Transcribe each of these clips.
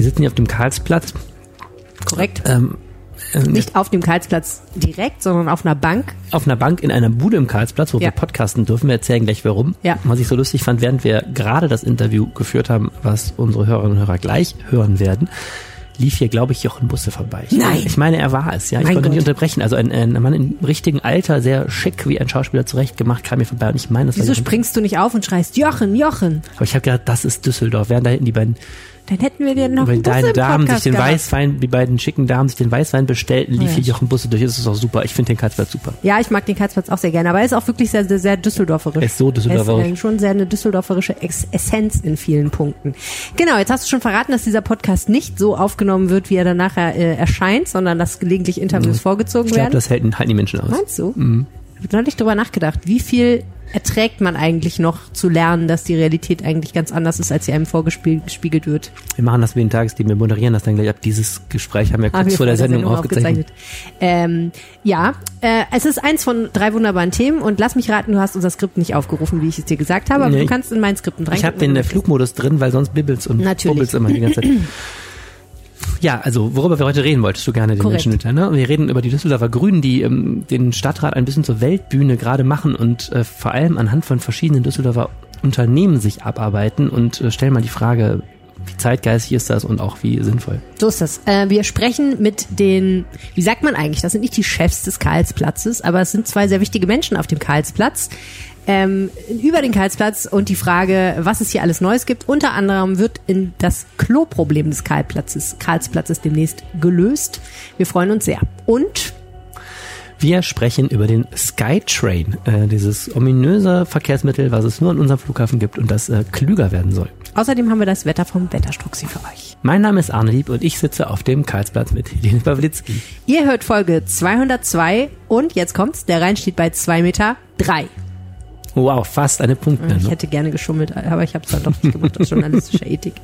Wir sitzen hier auf dem Karlsplatz. Korrekt. Ähm, äh, Nicht auf dem Karlsplatz direkt, sondern auf einer Bank. auf einer Bank in einer Bude im Karlsplatz, wo Ja. wir podcasten dürfen. Wir erzählen gleich warum. Ja. Was ich so lustig fand, während wir gerade das Interview geführt haben, was unsere Hörerinnen und Hörer gleich hören werden, lief hier, glaube ich, Jochen Busse vorbei. Ich, Nein. Ich meine, er war es. Ja, ich Mein konnte nicht Gott. unterbrechen. Also ein, ein Mann im richtigen Alter, sehr schick, wie ein Schauspieler zurechtgemacht, kam mir vorbei. Und ich meine, das Wieso war Jochen. springst du nicht auf und schreist Jochen, Jochen? Aber ich habe gedacht, das ist Düsseldorf. Während da hinten die beiden Dann hätten wir dir noch Bus deine Damen sich den gehabt. Weißwein, die beiden schicken Damen sich den Weißwein bestellten, lief Ja. hier Jochen Busse durch. Das ist auch super. Ich finde den Karlsplatz super. Ja, ich mag den Karlsplatz auch sehr gerne, aber er ist auch wirklich sehr, sehr, sehr düsseldorferisch. Er ist so düsseldorferisch. Er ist schon sehr eine düsseldorferische Essenz in vielen Punkten. Genau, jetzt hast du schon verraten, dass dieser Podcast nicht so aufgenommen wird, wie er dann nachher äh, erscheint, sondern dass gelegentlich Interviews vorgezogen Ich glaube, werden. das halten, halten die Menschen aus. Meinst du? Ich habe neulich drüber nachgedacht, wie viel erträgt man eigentlich noch zu lernen, dass die Realität eigentlich ganz anders ist, als sie einem vorgespiegelt wird. Wir machen das wie ein Tagesthemen, wir moderieren das dann gleich ab. Dieses Gespräch haben wir kurz Haben wir vor der Sendung, aufgezeichnet. Ähm, ja, äh, es ist eins von drei wunderbaren Themen und lass mich raten, du hast unser Skript nicht aufgerufen, wie ich es dir gesagt habe, aber Nee. du kannst in mein Skript rein. Ich habe den äh, Flugmodus drin, weil sonst bibbelt's und Natürlich. bubbelt's immer die ganze Zeit. Ja, also worüber wir heute reden, wolltest du gerne den Korrekt. Menschen mitteilen. Ne? Wir reden über die Düsseldorfer Grünen, die ähm, den Stadtrat ein bisschen zur Weltbühne gerade machen und äh, vor allem anhand von verschiedenen Düsseldorfer Unternehmen sich abarbeiten und äh, stellen mal die Frage, wie zeitgeistig ist das und auch wie sinnvoll. So ist das. Äh, wir sprechen mit den, wie sagt man eigentlich, das sind nicht die Chefs des Karlsplatzes, aber es sind zwei sehr wichtige Menschen auf dem Karlsplatz. Ähm, über den Karlsplatz und die Frage, was es hier alles Neues gibt. Unter anderem wird in das Kloproblem des Karlsplatzes, Karlsplatzes demnächst gelöst. Wir freuen uns sehr. Und Wir sprechen über den Skytrain, äh, dieses ominöse Verkehrsmittel, was es nur an unserem Flughafen gibt und das äh, klüger werden soll. außerdem haben wir das Wetter vom Wetterstruxi für euch. Mein Name ist Arne Lieb und ich sitze auf dem Karlsplatz mit Helene Pawlitzki. Ihr hört Folge 202 und jetzt kommt's, der Rhein steht bei 2 Meter 3. Wow, fast eine Ich Punktnennung. hätte gerne geschummelt, aber ich habe es dann doch nicht gemacht aus journalistischer Ethik.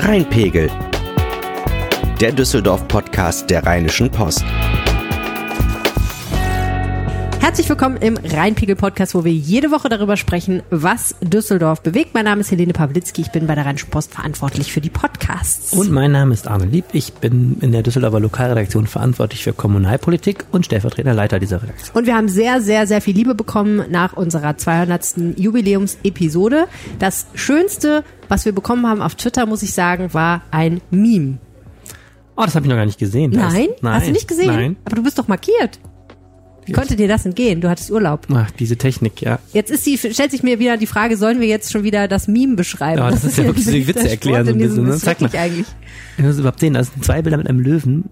Rheinpegel. Der Düsseldorf-Podcast der Rheinischen Post. Herzlich willkommen im Rheinpegel-Podcast, wo wir jede Woche darüber sprechen, was Düsseldorf bewegt. Mein Name ist Helene Pawlitzki, ich bin bei der Rheinischen Post verantwortlich für die Podcasts. Und mein Name ist Arne Lieb. Ich bin in der Düsseldorfer Lokalredaktion verantwortlich für Kommunalpolitik und stellvertretender Leiter dieser Redaktion. Und wir haben sehr, sehr, sehr viel Liebe bekommen nach unserer 200. Jubiläumsepisode. Das Schönste, was wir bekommen haben auf Twitter, muss ich sagen, war ein Meme. Oh, das habe ich noch gar nicht gesehen. Nein? Nein. Hast du nicht gesehen? Nein. Aber du bist doch markiert. Wie konnte dir das entgehen? Du hattest Urlaub. Ach, diese Technik, ja. Jetzt ist die, stellt sich mir wieder die Frage, sollen wir jetzt schon wieder das Meme beschreiben? Ja, das ist ja wirklich so die Witze erklären so ein bisschen, ne? das ist Zeig mal. eigentlich. Ich muss überhaupt sehen, das sind zwei Bilder mit einem Löwen.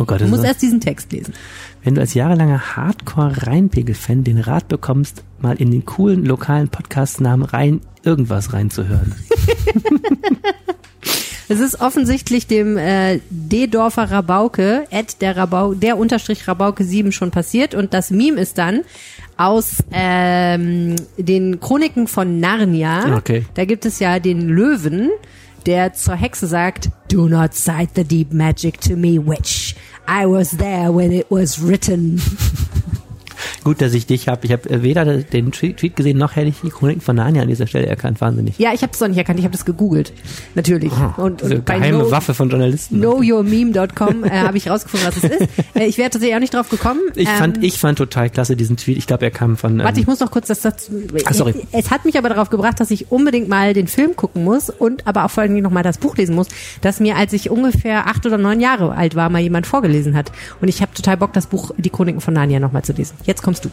Oh Gott, Du das musst ist, erst diesen Text lesen. wenn du als jahrelanger Hardcore-Rheinpegel-Fan den Rat bekommst, mal in den coolen lokalen Podcast-Namen rein irgendwas reinzuhören. Es ist offensichtlich dem äh, D-Dorfer Rabauke, at der, Rabau, der Unterstrich Rabauke 7 schon passiert. Und das Meme ist dann aus ähm, den Chroniken von Narnia. Okay. Da gibt es ja den Löwen, der zur Hexe sagt, Do not cite the deep magic to me, witch. I was there when it was written. Gut, dass ich dich habe. Ich habe weder den Tweet gesehen, noch hätte ich die Chroniken von Narnia an dieser Stelle erkannt. Wahnsinnig. Ja, ich habe es doch nicht erkannt, ich habe das gegoogelt. Natürlich. und, Diese und bei geheime no, Waffe von Journalisten. knowyourmeme.com äh, habe ich rausgefunden, was es ist. Äh, ich wäre tatsächlich auch nicht drauf gekommen. Ich fand, Ähm, ich fand total klasse diesen Tweet. Ich glaube, er kam von. Ähm, Warte, ich muss noch kurz das, das Ach, sorry. Es hat mich aber darauf gebracht, dass ich unbedingt mal den Film gucken muss und aber auch vor allem noch mal das Buch lesen muss, das mir, als ich ungefähr acht oder neun Jahre alt war, mal jemand vorgelesen hat. Und ich habe total Bock, das Buch Die Chroniken von Narnia noch mal zu lesen. Jetzt kommst du.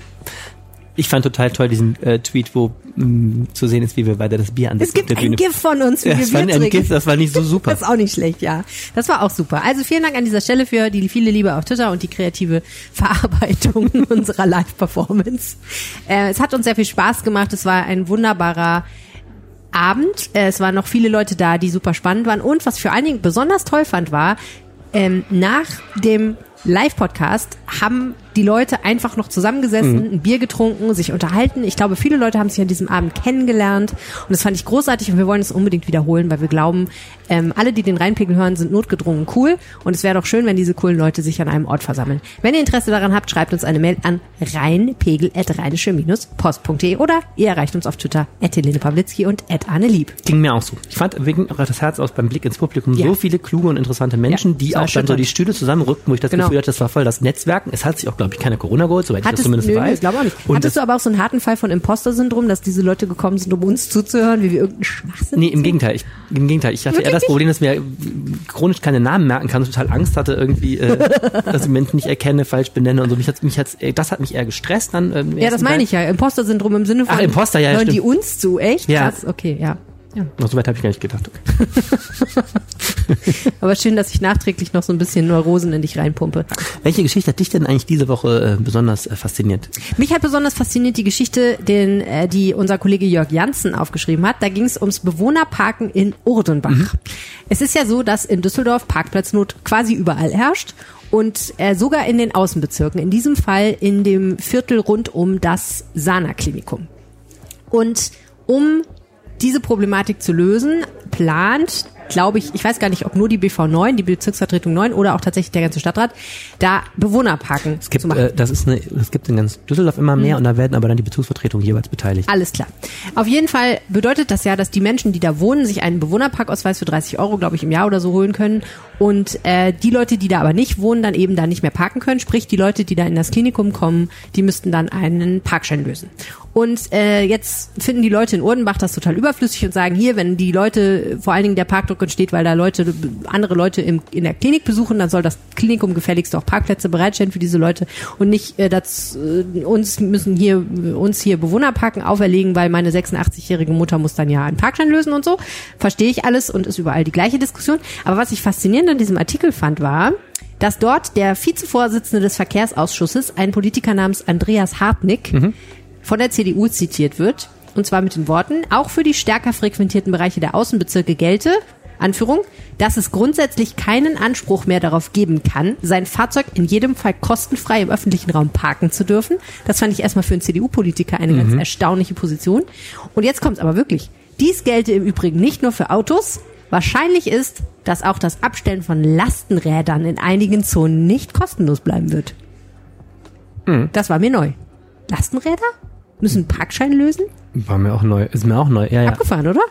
ich fand total toll diesen äh, Tweet, wo mh, zu sehen ist, wie wir weiter das Bier an Es gibt der ein Bühne. GIF von uns, wie ja, wir Bier ein trinken. GIF, das war nicht so super. Das ist auch nicht schlecht, ja. Das war auch super. Also vielen Dank an dieser Stelle für die viele Liebe auf Twitter und die kreative Verarbeitung unserer Live-Performance. Äh, es hat uns sehr viel Spaß gemacht. Es war ein wunderbarer Abend. Äh, es waren noch viele Leute da, die super spannend waren. Und was für allen Dingen besonders toll fand, war, ähm, nach dem Live-Podcast haben die Leute einfach noch zusammengesessen, ein Bier getrunken, sich unterhalten. Ich glaube, viele Leute haben sich an diesem Abend kennengelernt und das fand ich großartig und wir wollen es unbedingt wiederholen, weil wir glauben, ähm, alle, die den Rheinpegel hören, sind notgedrungen cool und es wäre doch schön, wenn diese coolen Leute sich an einem Ort versammeln. Wenn ihr Interesse daran habt, schreibt uns eine Mail an rheinpegel.rheinische-post.de oder ihr erreicht uns auf Twitter at Helene Pawlitzki und at Anne Lieb. Ging mir auch so. Ich fand wegen das Herz aus beim Blick ins Publikum Ja. so viele kluge und interessante Menschen, Ja, die auch dann so die Stühle zusammenrückten, wo ich das Genau. Gefühl hatte, das war voll das Netzwerken. Es hat sich auch, glaube ich, keiner Corona geholt, soweit ich das Hattest, zumindest nö, weiß. ich glaube auch nicht. Und Hattest du aber auch so einen harten Fall von Imposter-Syndrom, dass diese Leute gekommen sind, um uns zuzuhören, wie wir irgendeinen Schwachsinn Nee, im erzählen? Gegenteil. Ich, Im Gegenteil. Ich hatte eher Wirklich das Problem, dass mir chronisch keine Namen merken kann und total Angst hatte, irgendwie, äh, dass ich Menschen nicht erkenne, falsch benenne und so. Mich hat's, mich hat's, äh, das hat mich eher gestresst dann. ähm, Ja, das meine ich ja. Imposter-Syndrom im Sinne von, Ach, Imposter, ja, ja, hören die uns zu, echt? Ja. Krass, okay, ja. Ja. Oh, so weit habe ich gar nicht gedacht. Okay. Aber schön, dass ich nachträglich noch so ein bisschen Neurosen in dich reinpumpe. Welche Geschichte hat dich denn eigentlich diese Woche äh, besonders äh, fasziniert? Mich hat besonders fasziniert die Geschichte, den, äh, die unser Kollege Jörg Janssen aufgeschrieben hat. Da ging es ums Bewohnerparken in Urdenbach. Es ist ja so, dass in Düsseldorf Parkplatznot quasi überall herrscht und äh, sogar in den Außenbezirken. In diesem Fall in dem Viertel rund um das Sana-Klinikum. Und um diese Problematik zu lösen, plant, glaube ich, ich weiß gar nicht, ob nur die BV9, die Bezirksvertretung 9 oder auch tatsächlich der ganze Stadtrat, da Bewohnerparken Es gibt, zu machen. äh, das ist eine, es gibt in ganz Düsseldorf immer Mhm. mehr und da werden aber dann die Bezugsvertretungen jeweils beteiligt. Alles klar. Auf jeden Fall bedeutet das ja, dass die Menschen, die da wohnen, sich einen Bewohnerparkausweis für 30 Euro, glaube ich, im Jahr oder so holen können. Und äh, die Leute, die da aber nicht wohnen, dann eben da nicht mehr parken können. Sprich, die Leute, die da in das Klinikum kommen, die müssten dann einen Parkschein lösen. Und äh, jetzt finden die Leute in Urdenbach das total überflüssig und sagen, hier, wenn die Leute, vor allen Dingen der Parkdruck entsteht, weil da Leute, andere Leute im, in der Klinik besuchen, dann soll das Klinikum gefälligst auch Parkplätze bereitstellen für diese Leute und nicht äh, das, äh, uns müssen hier uns hier Bewohnerparken auferlegen, weil meine 86-jährige Mutter muss dann ja einen Parkschein lösen und so. Verstehe ich alles und ist überall die gleiche Diskussion. Aber was ich faszinierend an diesem Artikel fand, war, dass dort der Vizevorsitzende des Verkehrsausschusses, ein Politiker namens Andreas Hartnick, von der CDU zitiert wird. Und zwar mit den Worten, auch für die stärker frequentierten Bereiche der Außenbezirke gelte, Anführung, dass es grundsätzlich keinen Anspruch mehr darauf geben kann, sein Fahrzeug in jedem Fall kostenfrei im öffentlichen Raum parken zu dürfen. Das fand ich erstmal für einen CDU-Politiker eine ganz erstaunliche Position. Und jetzt kommt's aber wirklich. Dies gelte im Übrigen nicht nur für Autos. Wahrscheinlich ist, dass auch das Abstellen von Lastenrädern in einigen Zonen nicht kostenlos bleiben wird. Das war mir neu. Lastenräder? Müssen einen Parkschein lösen? War mir auch neu, ist mir auch neu. Ja, ja. Abgefahren, oder?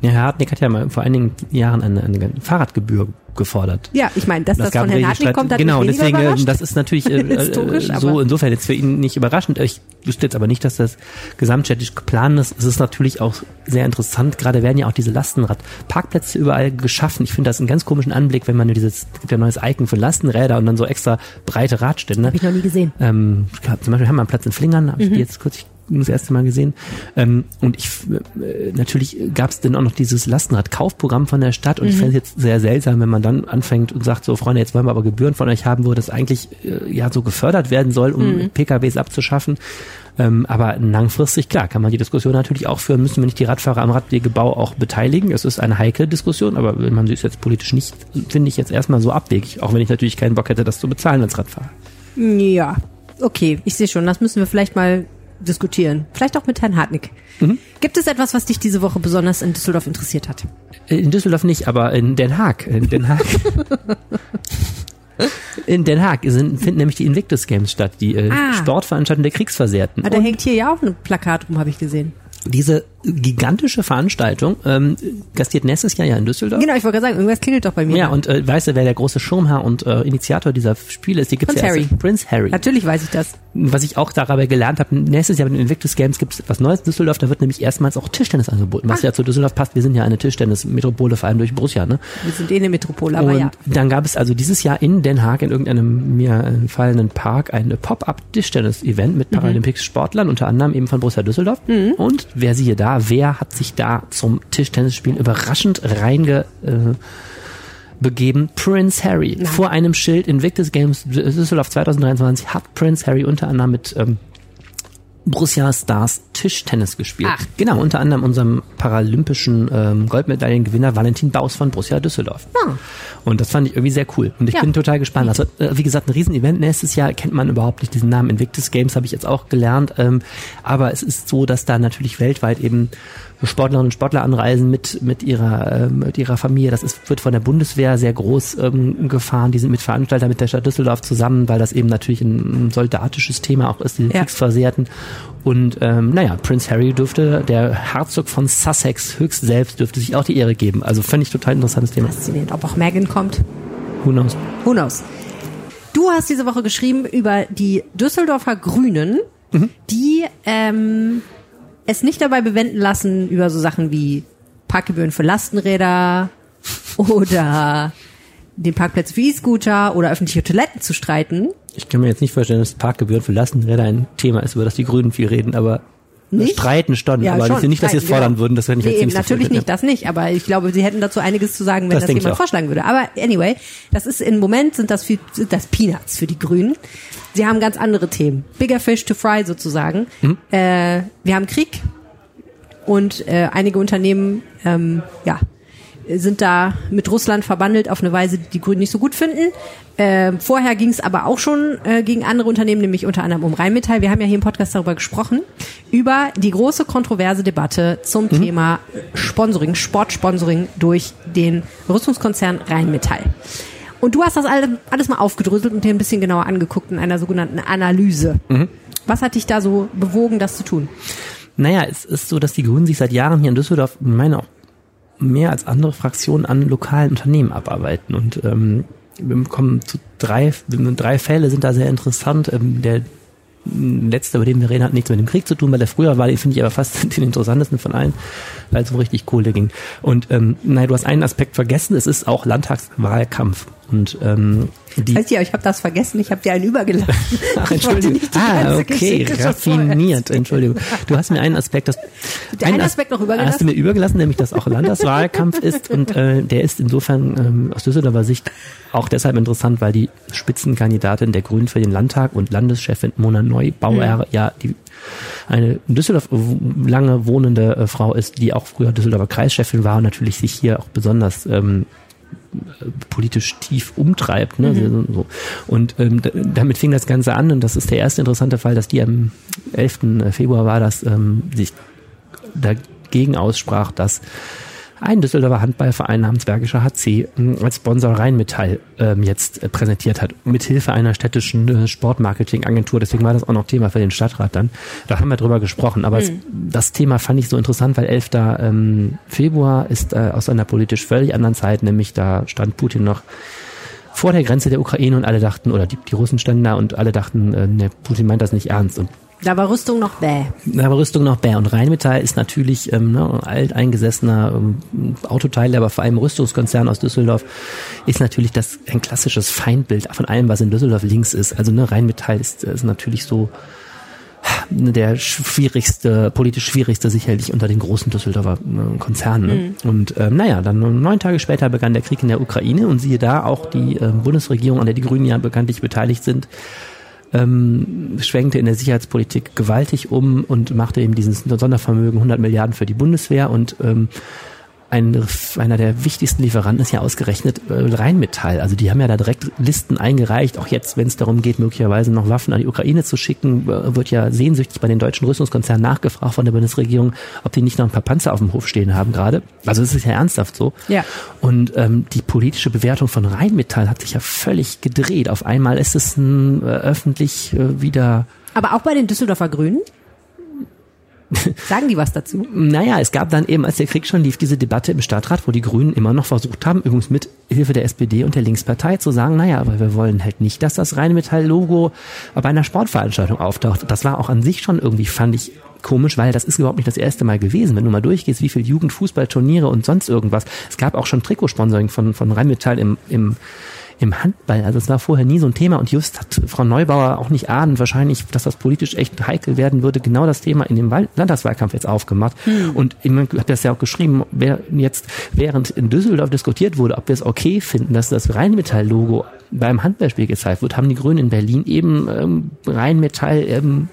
Ja, Herr Hartnick hat ja mal vor einigen Jahren eine, eine Fahrradgebühr gefordert. Ja, ich meine, dass das, von Herrn Hartwig kommt, hat genau, deswegen, äh, überrascht. das ist natürlich äh, Historisch, äh, so insofern jetzt für ihn nicht überraschend. Ich wüsste jetzt aber nicht, dass das gesamtstädtisch geplant ist. Es ist natürlich auch sehr interessant. Gerade werden ja auch diese Lastenrad-Parkplätze überall geschaffen. Ich finde das einen ganz komischen Anblick, wenn man nur dieses, es gibt ja neues Icon für Lastenräder und dann so extra breite Radstände. Habe ich noch nie gesehen. Ähm, ich zum Beispiel haben wir einen Platz in Flingern, habe ich Mhm. die jetzt kürzlich das erste Mal gesehen. Ähm, und ich äh, natürlich gab es dann auch noch dieses Lastenrad-Kaufprogramm von der Stadt und ich Mhm. fände es jetzt sehr seltsam, wenn man dann anfängt und sagt, so Freunde, jetzt wollen wir aber Gebühren von euch haben, wo das eigentlich äh, ja so gefördert werden soll, um Mhm. PKWs abzuschaffen. Ähm, aber langfristig, klar, kann man die Diskussion natürlich auch führen, müssen wir nicht die Radfahrer am Radwegebau auch beteiligen. Es ist eine heikle Diskussion, aber wenn man sie jetzt politisch nicht, finde ich jetzt erstmal so abwegig, auch wenn ich natürlich keinen Bock hätte, das zu bezahlen als Radfahrer. Ja, okay, ich sehe schon. Das müssen wir vielleicht mal diskutieren. Vielleicht auch mit Herrn Hartnick. Mhm. Gibt es etwas, was dich diese Woche besonders in Düsseldorf interessiert hat? In Düsseldorf nicht, aber in Den Haag. In Den Haag. In Den Haag sind, finden nämlich die Invictus Games statt, die äh, Ah. Sportveranstaltung der Kriegsversehrten. Ah, da Und hängt hier ja auch ein Plakat rum, habe ich gesehen. diese gigantische Veranstaltung ähm, gastiert nächstes Jahr ja in Düsseldorf. Genau, ich wollte gerade sagen, irgendwas klingelt doch bei mir. Ja, und äh, weißt du, wer der große Schirmherr und äh, Initiator dieser Spiele ist? Die gibt's Prince ja Harry. Prince Harry. Natürlich weiß ich das. Was ich auch dabei gelernt habe, nächstes Jahr bei den Invictus Games gibt es was Neues in Düsseldorf, da wird nämlich erstmals auch Tischtennis angeboten, was Ah. ja zu Düsseldorf passt. Wir sind ja eine Tischtennis-Metropole, vor allem durch Borussia, ne? Wir sind eh eine Metropole, aber und ja. dann gab es also dieses Jahr in Den Haag in irgendeinem mir entfallenen Park ein Pop-up-Tischtennis-Event Mhm. mit paralympischen Sportlern, unter anderem eben von Borussia Düsseldorf. Und wer siehe da, wer hat sich da zum Tischtennisspielen überraschend reinge... Äh, begeben. Prince Harry. Vor einem Schild Invictus Games Düsseldorf 2023 hat Prince Harry unter anderem mit ähm, Borussia Stars Tischtennis gespielt. Ach. Genau, unter anderem unserem paralympischen ähm, Goldmedaillengewinner Valentin Baus von Borussia Düsseldorf. Ah. Und das fand ich irgendwie sehr cool. Und ich Ja. bin total gespannt. Also, äh, wie gesagt, ein Riesenevent. Nächstes Jahr kennt man überhaupt nicht diesen Namen. Invictus Games habe ich jetzt auch gelernt. Ähm, aber es ist so, dass da natürlich weltweit eben Sportlerinnen und Sportler anreisen mit, mit ihrer, ähm, mit ihrer Familie. Das ist, wird von der Bundeswehr sehr groß ähm, gefahren. Die sind mit Veranstaltern mit der Stadt Düsseldorf zusammen, weil das eben natürlich ein, ein soldatisches Thema auch ist, die Ja. Kriegsversehrten. Und ähm, naja, Prince Harry dürfte, der Herzog von Sussex höchst selbst, dürfte sich auch die Ehre geben. Also fände ich total interessantes Thema. Faszinierend. Ob auch Megan kommt. Who knows? Who knows? Du hast diese Woche geschrieben über die Düsseldorfer Grünen, die ähm, es nicht dabei bewenden lassen, über so Sachen wie Parkgebühren für Lastenräder oder den Parkplatz für E-Scooter oder öffentliche Toiletten zu streiten. Ich kann mir jetzt nicht vorstellen, dass Parkgebühren für Lastenräder ein Thema ist, über das die Grünen viel reden, aber Nicht? streiten schon, Ja, aber schon, nicht, dass sie es fordern genau. würden, das wäre nicht Nee, jetzt eben, nicht natürlich nicht, das nicht, aber ich glaube, sie hätten dazu einiges zu sagen, wenn Das das, jemand vorschlagen würde. Aber anyway, das ist im Moment sind das, viel, sind das Peanuts für die Grünen. Sie haben ganz andere Themen. Bigger fish to fry sozusagen. Mhm. Äh, wir haben Krieg und äh, einige Unternehmen, ähm, ja, sind da mit Russland verbandelt auf eine Weise, die die Grünen nicht so gut finden. Ähm, vorher ging es aber auch schon äh, gegen andere Unternehmen, nämlich unter anderem um Rheinmetall. Wir haben ja hier im Podcast darüber gesprochen, über die große kontroverse Debatte zum Thema Sponsoring, Sportsponsoring durch den Rüstungskonzern Rheinmetall. Und du hast das alle, alles mal aufgedröselt und dir ein bisschen genauer angeguckt in einer sogenannten Analyse. Was hat dich da so bewogen, das zu tun? Naja, es ist so, dass die Grünen sich seit Jahren hier in Düsseldorf, ich meine auch mehr als andere Fraktionen an lokalen Unternehmen abarbeiten. Und ähm, wir kommen zu drei, drei Fälle sind da sehr interessant. Ähm, der letzte, über den wir reden, hat nichts mit dem Krieg zu tun, weil der früher war, den finde ich aber fast den interessantesten von allen, weil es um richtig Kohle ging. Und ähm, nein, du hast einen Aspekt vergessen, es ist auch Landtagswahlkampf. Und ähm, die Weißt du, ich habe das vergessen, ich habe dir einen übergelassen. Ach, Entschuldigung. Ah, okay, Geschichte raffiniert. Entschuldigung. Du hast mir einen Aspekt, das einen As- Aspekt noch übergelassen? Hast du mir übergelassen, nämlich dass auch Landtagswahlkampf ist und äh, der ist insofern ähm, aus Düsseldorfer Sicht auch deshalb interessant, weil die Spitzenkandidatin der Grünen für den Landtag und Landeschefin Mona Neubauer ja die eine in Düsseldorf lange wohnende äh, Frau ist, die auch früher Düsseldorfer Kreischefin war und natürlich sich hier auch besonders ähm, politisch tief umtreibt. Ne? Mhm. So. Und ähm, damit fing das Ganze an und das ist der erste interessante Fall, dass die am 11. Februar war, dass ähm, sich dagegen aussprach, dass ein Düsseldorfer Handballverein namens Bergischer HC ähm, als Sponsor Rheinmetall ähm, jetzt äh, präsentiert hat, mithilfe einer städtischen äh, Sportmarketingagentur. Deswegen war das auch noch Thema für den Stadtrat dann. Da haben wir drüber gesprochen. Aber es, das Thema fand ich so interessant, weil 11. Ähm, Februar ist äh, aus einer politisch völlig anderen Zeit, nämlich da stand Putin noch vor der Grenze der Ukraine und alle dachten, oder die, die Russen standen da und alle dachten, äh, ne, Putin meint das nicht ernst. Und Da war Rüstung noch bäh. da war Rüstung noch bär. Und Rheinmetall ist natürlich ähm, ne, alteingesessener ähm, Autoteile, aber vor allem Rüstungskonzern aus Düsseldorf, ist natürlich das ein klassisches Feindbild von allem, was in Düsseldorf links ist. Also ne, Rheinmetall ist, ist natürlich so ne, der schwierigste, politisch schwierigste sicherlich unter den großen Düsseldorfer äh, Konzernen. Ne? Und ähm, naja, dann neun Tage später begann der Krieg in der Ukraine und siehe da, auch die ähm, Bundesregierung, an der die Grünen ja bekanntlich beteiligt sind, ähm, schwenkte in der Sicherheitspolitik gewaltig um und machte eben dieses Sondervermögen 100 Milliarden für die Bundeswehr und ähm, ein, einer der wichtigsten Lieferanten ist ja ausgerechnet äh, Rheinmetall. Also die haben ja da direkt Listen eingereicht. Auch jetzt, wenn es darum geht, möglicherweise noch Waffen an die Ukraine zu schicken, wird ja sehnsüchtig bei den deutschen Rüstungskonzernen nachgefragt von der Bundesregierung, ob die nicht noch ein paar Panzer auf dem Hof stehen haben gerade. Also es ist ja ernsthaft so. Ja. Und ähm, die politische Bewertung von Rheinmetall hat sich ja völlig gedreht. Auf einmal ist es ein, äh, öffentlich äh, wieder Aber auch bei den Düsseldorfer Grünen? Sagen die was dazu? Naja, es gab dann eben, als der Krieg schon lief, diese Debatte im Stadtrat, wo die Grünen immer noch versucht haben, übrigens mit Hilfe der SPD und der Linkspartei zu sagen, naja, aber wir wollen halt nicht, dass das Rheinmetall-Logo bei einer Sportveranstaltung auftaucht. Das war auch an sich schon irgendwie, fand ich, komisch, weil das ist überhaupt nicht das erste Mal gewesen. Wenn du mal durchgehst, wie viel Jugendfußballturniere und sonst irgendwas. Es gab auch schon Trikotsponsoring von, von Rheinmetall im, im, im Handball. Also es war vorher nie so ein Thema und just hat Frau Neubauer auch nicht ahnen wahrscheinlich, dass das politisch echt heikel werden würde, genau das Thema in dem Wahl Landtagswahlkampf jetzt aufgemacht. Und ich habe das ja auch geschrieben, wer jetzt während in Düsseldorf diskutiert wurde, ob wir es okay finden, dass das Rheinmetall-Logo beim Handballspiel gezeigt wird, haben die Grünen in Berlin eben ähm, Rheinmetall ähm,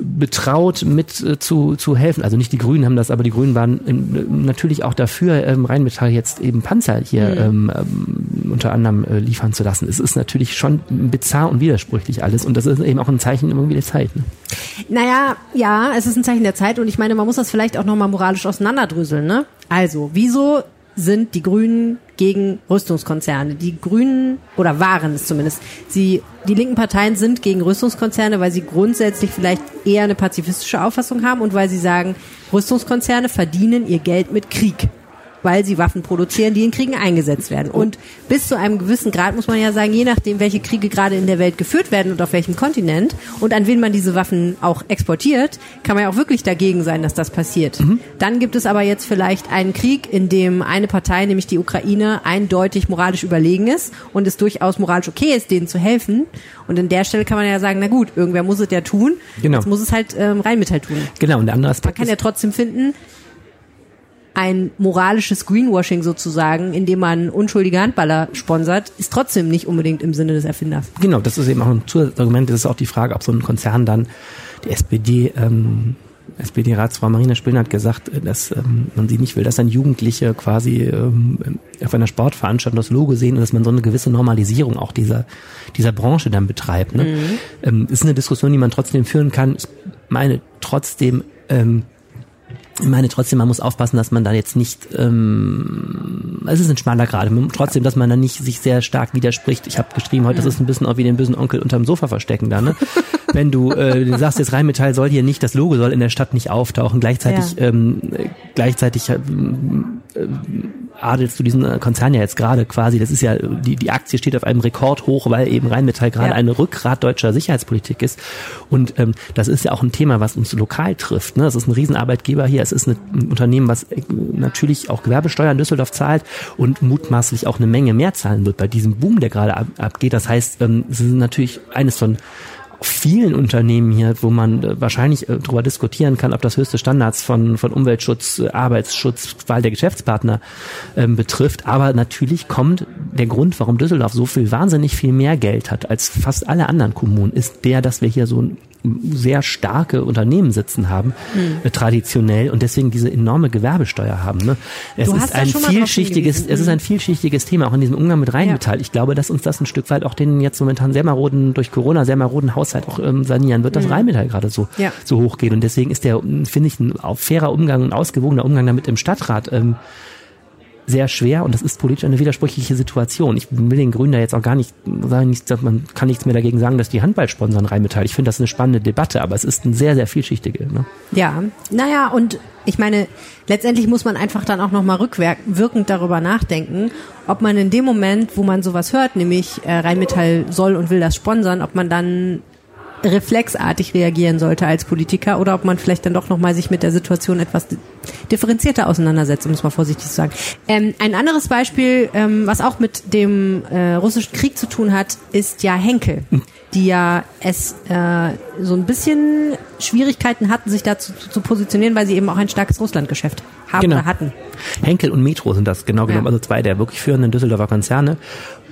betraut mit äh, zu, zu helfen. Also nicht die Grünen haben das, aber die Grünen waren ähm, natürlich auch dafür, ähm, Rheinmetall jetzt eben Panzer hier mhm. ähm, ähm, unter anderem äh, liefern zu lassen. Es ist natürlich schon bizarr und widersprüchlich alles und das ist eben auch ein Zeichen irgendwie der Zeit. Ne? Naja, ja, es ist ein Zeichen der Zeit und ich meine, man muss das vielleicht auch nochmal moralisch auseinanderdröseln. Ne? Also, wieso sind die Grünen gegen Rüstungskonzerne. Die Grünen, oder waren es zumindest, sie, die linken Parteien sind gegen Rüstungskonzerne, weil sie grundsätzlich vielleicht eher eine pazifistische Auffassung haben und weil sie sagen, Rüstungskonzerne verdienen ihr Geld mit Krieg weil sie Waffen produzieren, die in Kriegen eingesetzt werden. Und bis zu einem gewissen Grad muss man ja sagen, je nachdem, welche Kriege gerade in der Welt geführt werden und auf welchem Kontinent und an wen man diese Waffen auch exportiert, kann man ja auch wirklich dagegen sein, dass das passiert. Mhm. Dann gibt es aber jetzt vielleicht einen Krieg, in dem eine Partei, nämlich die Ukraine, eindeutig moralisch überlegen ist und es durchaus moralisch okay ist, denen zu helfen. Und an der Stelle kann man ja sagen, na gut, irgendwer muss es ja tun. Genau. Jetzt muss es halt ähm, Rheinmetall tun. Genau. Und der andere Aspekt Man kann ja trotzdem finden, ein moralisches Greenwashing sozusagen, indem man unschuldige Handballer sponsert, ist trotzdem nicht unbedingt im Sinne des Erfinders. Genau, das ist eben auch ein Zusatzargument. Das ist auch die Frage, ob so ein Konzern dann die SPD ähm, SPD-Ratsfrau Marina Spillner hat gesagt, dass ähm, man sie nicht will, dass dann Jugendliche quasi ähm, auf einer Sportveranstaltung das Logo sehen und dass man so eine gewisse Normalisierung auch dieser, dieser Branche dann betreibt. Ne? Mhm. Ähm, ist eine Diskussion, die man trotzdem führen kann. Ich meine trotzdem, ähm, ich meine trotzdem, man muss aufpassen, dass man da jetzt nicht, ähm, es ist ein schmaler Grad, trotzdem, dass man da nicht sich sehr stark widerspricht. Ich habe geschrieben heute, das ist ein bisschen auch wie den bösen Onkel unterm Sofa verstecken da, ne? Wenn du, äh, du sagst jetzt Rheinmetall soll hier nicht, das Logo soll in der Stadt nicht auftauchen, gleichzeitig, ja. ähm, gleichzeitig äh, adelst du diesen Konzern ja jetzt gerade quasi, das ist ja, die, die Aktie steht auf einem Rekord hoch, weil eben Rheinmetall gerade ja. eine Rückgrat deutscher Sicherheitspolitik ist. Und ähm, das ist ja auch ein Thema, was uns lokal trifft. Ne? Das ist ein Riesenarbeitgeber hier, es ist ein Unternehmen, was äh, natürlich auch Gewerbesteuer in Düsseldorf zahlt und mutmaßlich auch eine Menge mehr zahlen wird bei diesem Boom, der gerade ab, abgeht. Das heißt, ähm, es ist natürlich eines von vielen Unternehmen hier, wo man äh, wahrscheinlich äh, darüber diskutieren kann, ob das höchste Standards von, von Umweltschutz, äh, Arbeitsschutz, Wahl der Geschäftspartner ähm, betrifft. Aber natürlich kommt der Grund, warum Düsseldorf so viel wahnsinnig viel mehr Geld hat als fast alle anderen Kommunen, ist der, dass wir hier so ein sehr starke Unternehmen sitzen haben, mhm. äh, traditionell, und deswegen diese enorme Gewerbesteuer haben. Ne? Es ist ein vielschichtiges, es ist ein vielschichtiges Thema, auch in diesem Umgang mit Rheinmetall. Ja. Ich glaube, dass uns das ein Stück weit auch den jetzt momentan sehr maroden, durch Corona sehr maroden Haushalt auch ähm, sanieren wird, dass mhm. Rheinmetall gerade so, ja. so hoch geht. Und deswegen ist der, finde ich, ein fairer Umgang und ausgewogener Umgang damit im Stadtrat ähm, sehr schwer und das ist politisch eine widersprüchliche Situation. Ich will den Grünen da jetzt auch gar nicht sagen, man kann nichts mehr dagegen sagen, dass die Handball sponsern Rheinmetall. Ich finde das eine spannende Debatte, aber es ist ein sehr, sehr vielschichtige. Ne? Ja, naja, und ich meine, letztendlich muss man einfach dann auch nochmal rückwirkend darüber nachdenken, ob man in dem Moment, wo man sowas hört, nämlich äh, Rheinmetall soll und will das sponsern, ob man dann reflexartig reagieren sollte als Politiker oder ob man vielleicht dann doch nochmal sich mit der Situation etwas differenzierter auseinandersetzt, um es mal vorsichtig zu sagen. Ähm, ein anderes Beispiel, ähm, was auch mit dem äh, russischen Krieg zu tun hat, ist ja Henkel, die ja es äh, so ein bisschen Schwierigkeiten hatten, sich dazu zu, positionieren, weil sie eben auch ein starkes Russlandgeschäft haben genau. oder hatten. Henkel und Metro sind das genau genommen, ja. also zwei der wirklich führenden Düsseldorfer Konzerne.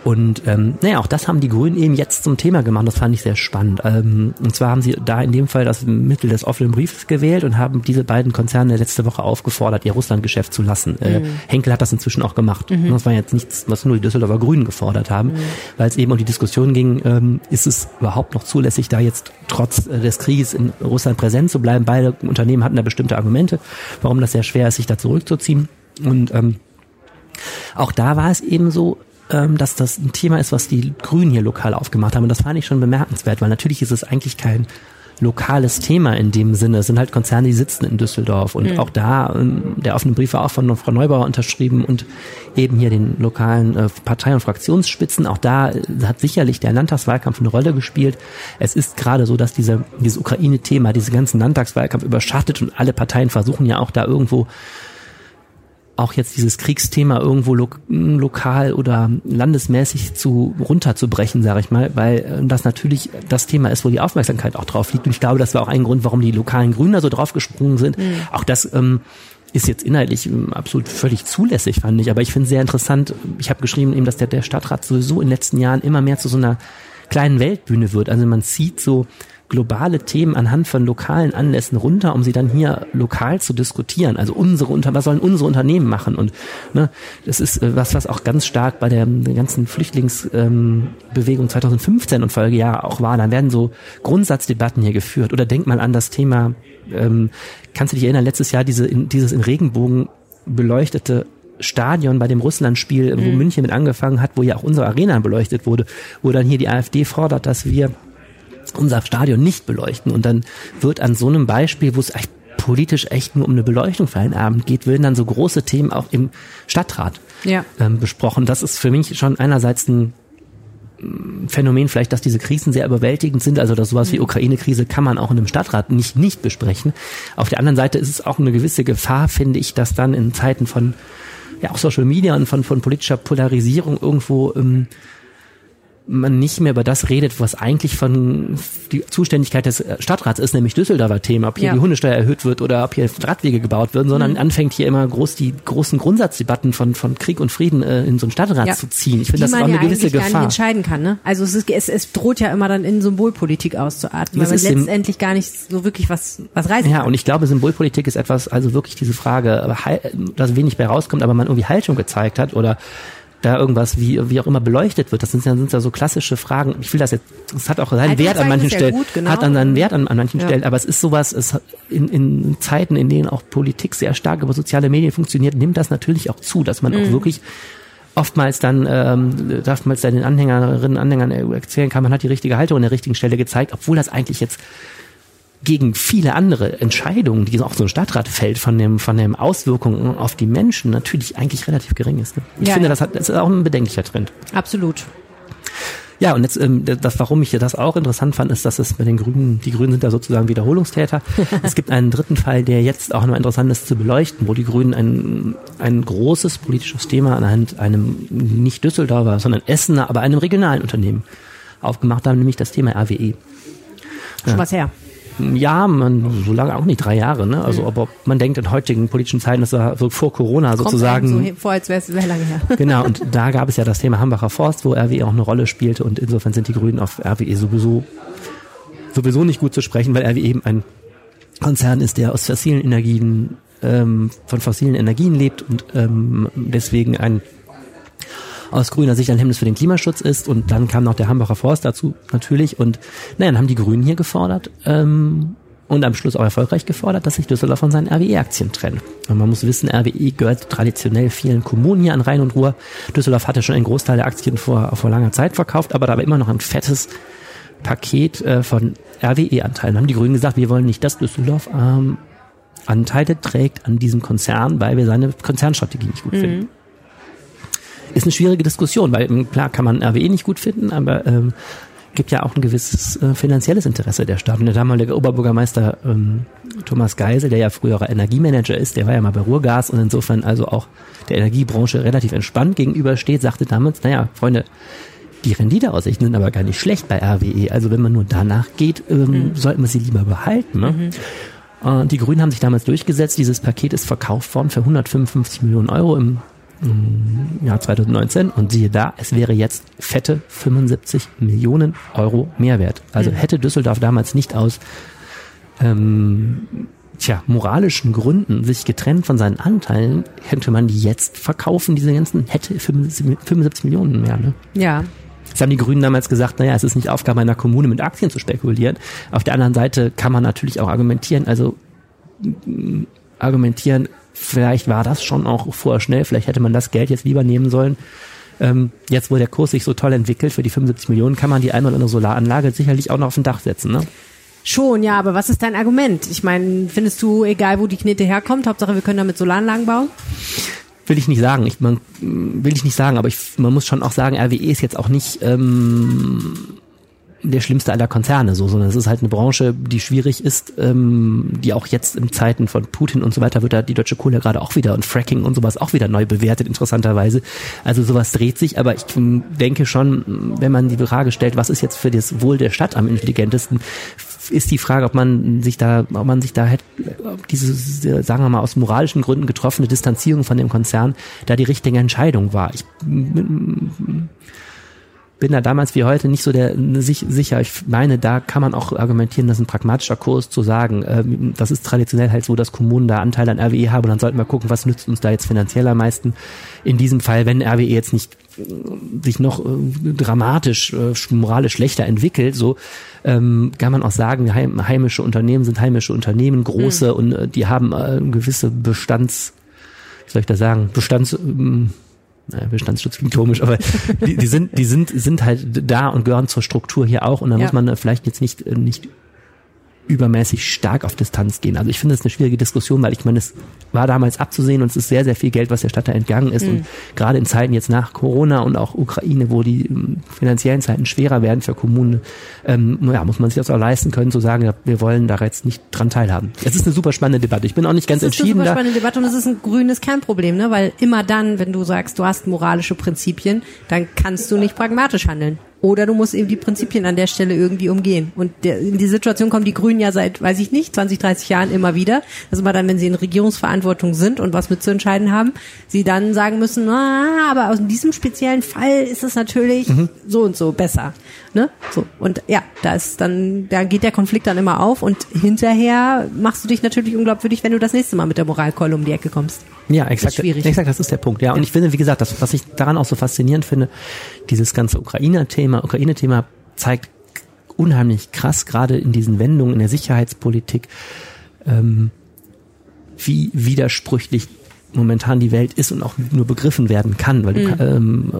Und ähm, naja, auch das haben die Grünen eben jetzt zum Thema gemacht. Das fand ich sehr spannend. Ähm, und zwar haben sie da in dem Fall das Mittel des offenen Briefes gewählt und haben diese beiden Konzerne letzte Woche aufgefordert, ihr Russlandgeschäft zu lassen. Äh, mhm. Äh, Henkel hat das inzwischen auch gemacht. Mhm. Das war jetzt nichts, was nur die Düsseldorfer Grünen gefordert haben, mhm. weil es eben um die Diskussion ging, ähm, ist es überhaupt noch zulässig, da jetzt trotz äh, des Krieges in Russland präsent zu bleiben. Beide Unternehmen hatten da bestimmte Argumente, warum das sehr schwer ist, sich da zurückzuziehen. Und ähm, auch da war es eben so, ähm, dass das ein Thema ist, was die Grünen hier lokal aufgemacht haben. Und das fand ich schon bemerkenswert, weil natürlich ist es eigentlich kein lokales Thema in dem Sinne. Es sind halt Konzerne, die sitzen in Düsseldorf. Und mhm. auch da, ähm, der offene Brief war auch von Frau Neubauer unterschrieben und eben hier den lokalen äh, Partei- und Fraktionsspitzen. Auch da äh, hat sicherlich der Landtagswahlkampf eine Rolle gespielt. Es ist gerade so, dass diese, dieses Ukraine-Thema, diese ganzen Landtagswahlkampf überschattet und alle Parteien versuchen ja auch da irgendwo auch jetzt dieses Kriegsthema irgendwo lo lokal oder landesmäßig zu runterzubrechen, sage ich mal, weil äh, das natürlich das Thema ist, wo die Aufmerksamkeit auch drauf liegt. Und ich glaube, das war auch ein Grund, warum die lokalen Grünen da so draufgesprungen sind. Mhm. Auch das ähm, ist jetzt inhaltlich ähm, absolut völlig zulässig, fand ich. Aber ich finde es sehr interessant. Ich habe geschrieben, eben, dass der, der Stadtrat sowieso in den letzten Jahren immer mehr zu so einer kleinen Weltbühne wird. Also man sieht so globale Themen anhand von lokalen Anlässen runter, um sie dann hier lokal zu diskutieren. Also unsere unter was sollen unsere Unternehmen machen? Und ne, das ist äh, was, was auch ganz stark bei der, ganzen Flüchtlingsbewegung ähm, 2015 und Folgejahr auch war. Dann werden so Grundsatzdebatten hier geführt. Oder denk mal an das Thema, ähm, kannst du dich erinnern, letztes Jahr diese, in, dieses in Regenbogen beleuchtete Stadion bei dem Russlandspiel, wo mhm. München mit angefangen hat, wo ja auch unsere Arena beleuchtet wurde, wo dann hier die AfD fordert, dass wir unser Stadion nicht beleuchten. Und dann wird an so einem Beispiel, wo es echt politisch echt nur um eine Beleuchtung für einen Abend geht, würden dann so große Themen auch im Stadtrat ja. ähm, besprochen. Das ist für mich schon einerseits ein mm, Phänomen vielleicht, dass diese Krisen sehr überwältigend sind. Also dass sowas wie mhm. Ukraine-Krise kann man auch in einem Stadtrat nicht nicht besprechen. Auf der anderen Seite ist es auch eine gewisse Gefahr, finde ich, dass dann in Zeiten von ja auch Social Media und von von politischer Polarisierung irgendwo ähm, man nicht mehr über das redet, was eigentlich von die Zuständigkeit des Stadtrats ist, nämlich Düsseldorfer Thema, ob hier ja. die Hundesteuer erhöht wird oder ob hier Radwege gebaut werden, sondern mhm. anfängt hier immer groß die großen Grundsatzdebatten von von Krieg und Frieden äh, in so einen Stadtrat ja. zu ziehen. Ich finde, das ist auch eine ja gewisse Gefahr. Gar nicht entscheiden kann, ne? Also es, ist, es, es droht ja immer dann in Symbolpolitik auszuarten, weil man letztendlich gar nicht so wirklich was was reißen Ja, kann. und ich glaube, Symbolpolitik ist etwas, also wirklich diese Frage, dass wenig bei rauskommt, aber man irgendwie Haltung gezeigt hat oder da irgendwas wie, wie auch immer beleuchtet wird. Das sind ja, sind ja so klassische Fragen. Ich will das jetzt, es hat auch seinen Wert an manchen Stellen, gut, genau. hat an seinen Wert an, an manchen ja. Stellen, aber es ist sowas, es in, in Zeiten, in denen auch Politik sehr stark über soziale Medien funktioniert, nimmt das natürlich auch zu, dass man mhm. auch wirklich oftmals dann ähm, darf man dann den Anhängerinnen und Anhängern erzählen kann, man hat die richtige Haltung an der richtigen Stelle gezeigt, obwohl das eigentlich jetzt gegen viele andere Entscheidungen, die auch so ein Stadtrat fällt, von dem, von den Auswirkungen auf die Menschen natürlich eigentlich relativ gering ist. Ne? Ich ja, finde, ja. Das, hat, das ist auch ein bedenklicher Trend. Absolut. Ja, und jetzt, ähm, das, warum ich das auch interessant fand, ist, dass es bei den Grünen, die Grünen sind da sozusagen Wiederholungstäter. es gibt einen dritten Fall, der jetzt auch noch interessant ist zu beleuchten, wo die Grünen ein, ein großes politisches Thema anhand einem nicht Düsseldorfer, sondern Essener, aber einem regionalen Unternehmen aufgemacht haben, nämlich das Thema RWE. Schon ja. was her. Ja, man, so lange auch nicht, drei Jahre, ne? Also, aber man denkt in heutigen politischen Zeiten, das war so vor Corona Kommt sozusagen. so vor, als wäre es sehr lange her. Genau, und da gab es ja das Thema Hambacher Forst, wo RWE auch eine Rolle spielte und insofern sind die Grünen auf RWE sowieso, sowieso nicht gut zu sprechen, weil RWE eben ein Konzern ist, der aus fossilen Energien, ähm, von fossilen Energien lebt und ähm, deswegen ein aus grüner Sicht ein Hemmnis für den Klimaschutz ist. Und dann kam noch der Hambacher Forst dazu natürlich. Und naja, dann haben die Grünen hier gefordert ähm, und am Schluss auch erfolgreich gefordert, dass sich Düsseldorf von seinen RWE-Aktien trennt. Und man muss wissen, RWE gehört traditionell vielen Kommunen hier an Rhein und Ruhr. Düsseldorf hatte schon einen Großteil der Aktien vor, vor langer Zeit verkauft, aber dabei immer noch ein fettes Paket äh, von RWE-Anteilen. Haben die Grünen gesagt, wir wollen nicht, dass Düsseldorf ähm, Anteile trägt an diesem Konzern, weil wir seine Konzernstrategie nicht gut mhm. finden ist eine schwierige Diskussion, weil ähm, klar kann man RWE nicht gut finden, aber ähm, gibt ja auch ein gewisses äh, finanzielles Interesse der Stadt. Und der damalige Oberbürgermeister ähm, Thomas Geisel, der ja früherer Energiemanager ist, der war ja mal bei Ruhrgas und insofern also auch der Energiebranche relativ entspannt gegenübersteht, sagte damals, naja, Freunde, die Renditeaussichten sind aber gar nicht schlecht bei RWE. Also wenn man nur danach geht, ähm, mhm. sollten wir sie lieber behalten. Ne? Mhm. Äh, die Grünen haben sich damals durchgesetzt. Dieses Paket ist verkauft worden für 155 Millionen Euro im im Jahr 2019 und siehe da, es wäre jetzt fette 75 Millionen Euro Mehrwert. Also hätte Düsseldorf damals nicht aus ähm, tja, moralischen Gründen sich getrennt von seinen Anteilen, hätte man die jetzt verkaufen, diese ganzen, hätte 75 Millionen mehr. Ne? Ja. Das haben die Grünen damals gesagt, naja, es ist nicht Aufgabe einer Kommune mit Aktien zu spekulieren. Auf der anderen Seite kann man natürlich auch argumentieren, also argumentieren, vielleicht war das schon auch vorher schnell, vielleicht hätte man das Geld jetzt lieber nehmen sollen. Ähm, jetzt, wo der Kurs sich so toll entwickelt, für die 75 Millionen kann man die ein oder andere Solaranlage sicherlich auch noch auf dem Dach setzen, ne? Schon, ja, aber was ist dein Argument? Ich meine, findest du, egal wo die Knete herkommt, Hauptsache wir können damit Solaranlagen bauen? Will ich nicht sagen. Ich, man, will ich nicht sagen, aber ich, man muss schon auch sagen, RWE ist jetzt auch nicht ähm, der schlimmste aller Konzerne, so, sondern es ist halt eine Branche, die schwierig ist, ähm, die auch jetzt in Zeiten von Putin und so weiter wird da die deutsche Kohle gerade auch wieder und Fracking und sowas auch wieder neu bewertet, interessanterweise. Also sowas dreht sich, aber ich denke schon, wenn man die Frage stellt, was ist jetzt für das Wohl der Stadt am intelligentesten, ist die Frage, ob man sich da, ob man sich da hätte, diese, sagen wir mal, aus moralischen Gründen getroffene Distanzierung von dem Konzern da die richtige Entscheidung war. Ich bin da damals wie heute nicht so der sich, sicher. Ich meine, da kann man auch argumentieren, dass ein pragmatischer Kurs zu sagen, ähm, das ist traditionell halt so, dass Kommunen da Anteil an RWE haben und dann sollten wir gucken, was nützt uns da jetzt finanziell am meisten. In diesem Fall, wenn RWE jetzt nicht äh, sich noch äh, dramatisch, äh, moralisch schlechter entwickelt, so ähm, kann man auch sagen, heim, heimische Unternehmen sind heimische Unternehmen, große mhm. und äh, die haben äh, gewisse Bestands, wie soll ich da sagen, Bestands ähm, Bestandsschutz klingt komisch, aber die, die sind, die sind, sind halt da und gehören zur Struktur hier auch und da ja. muss man vielleicht jetzt nicht, nicht übermäßig stark auf Distanz gehen. Also ich finde es eine schwierige Diskussion, weil ich meine, es war damals abzusehen und es ist sehr, sehr viel Geld, was der Stadt da entgangen ist. Mhm. Und gerade in Zeiten jetzt nach Corona und auch Ukraine, wo die ähm, finanziellen Zeiten schwerer werden für Kommunen, ähm, ja, muss man sich das auch leisten können, zu sagen, wir wollen da jetzt nicht dran teilhaben. Es ist eine super spannende Debatte. Ich bin auch nicht ganz entschieden. Es ist eine super spannende Debatte und es ist ein grünes Kernproblem, ne? weil immer dann, wenn du sagst, du hast moralische Prinzipien, dann kannst du nicht pragmatisch handeln. Oder du musst eben die Prinzipien an der Stelle irgendwie umgehen. Und der, in die Situation kommen die Grünen ja seit, weiß ich nicht, 20, 30 Jahren immer wieder. Das ist immer dann, wenn sie in Regierungsverantwortung sind und was mit zu entscheiden haben, sie dann sagen müssen, ah, aber aus diesem speziellen Fall ist es natürlich mhm. so und so besser. Ne? So. Und ja, da ist dann, da geht der Konflikt dann immer auf und hinterher machst du dich natürlich unglaubwürdig, wenn du das nächste Mal mit der Moralkeule um die Ecke kommst. Ja, exakt. Das exakt, das ist der Punkt. Ja, und ich finde, wie gesagt, das, was ich daran auch so faszinierend finde, dieses ganze Ukraine-Thema, Ukraine-Thema zeigt unheimlich krass, gerade in diesen Wendungen in der Sicherheitspolitik, ähm, wie widersprüchlich momentan die Welt ist und auch nur begriffen werden kann. Weil du, mhm. ähm,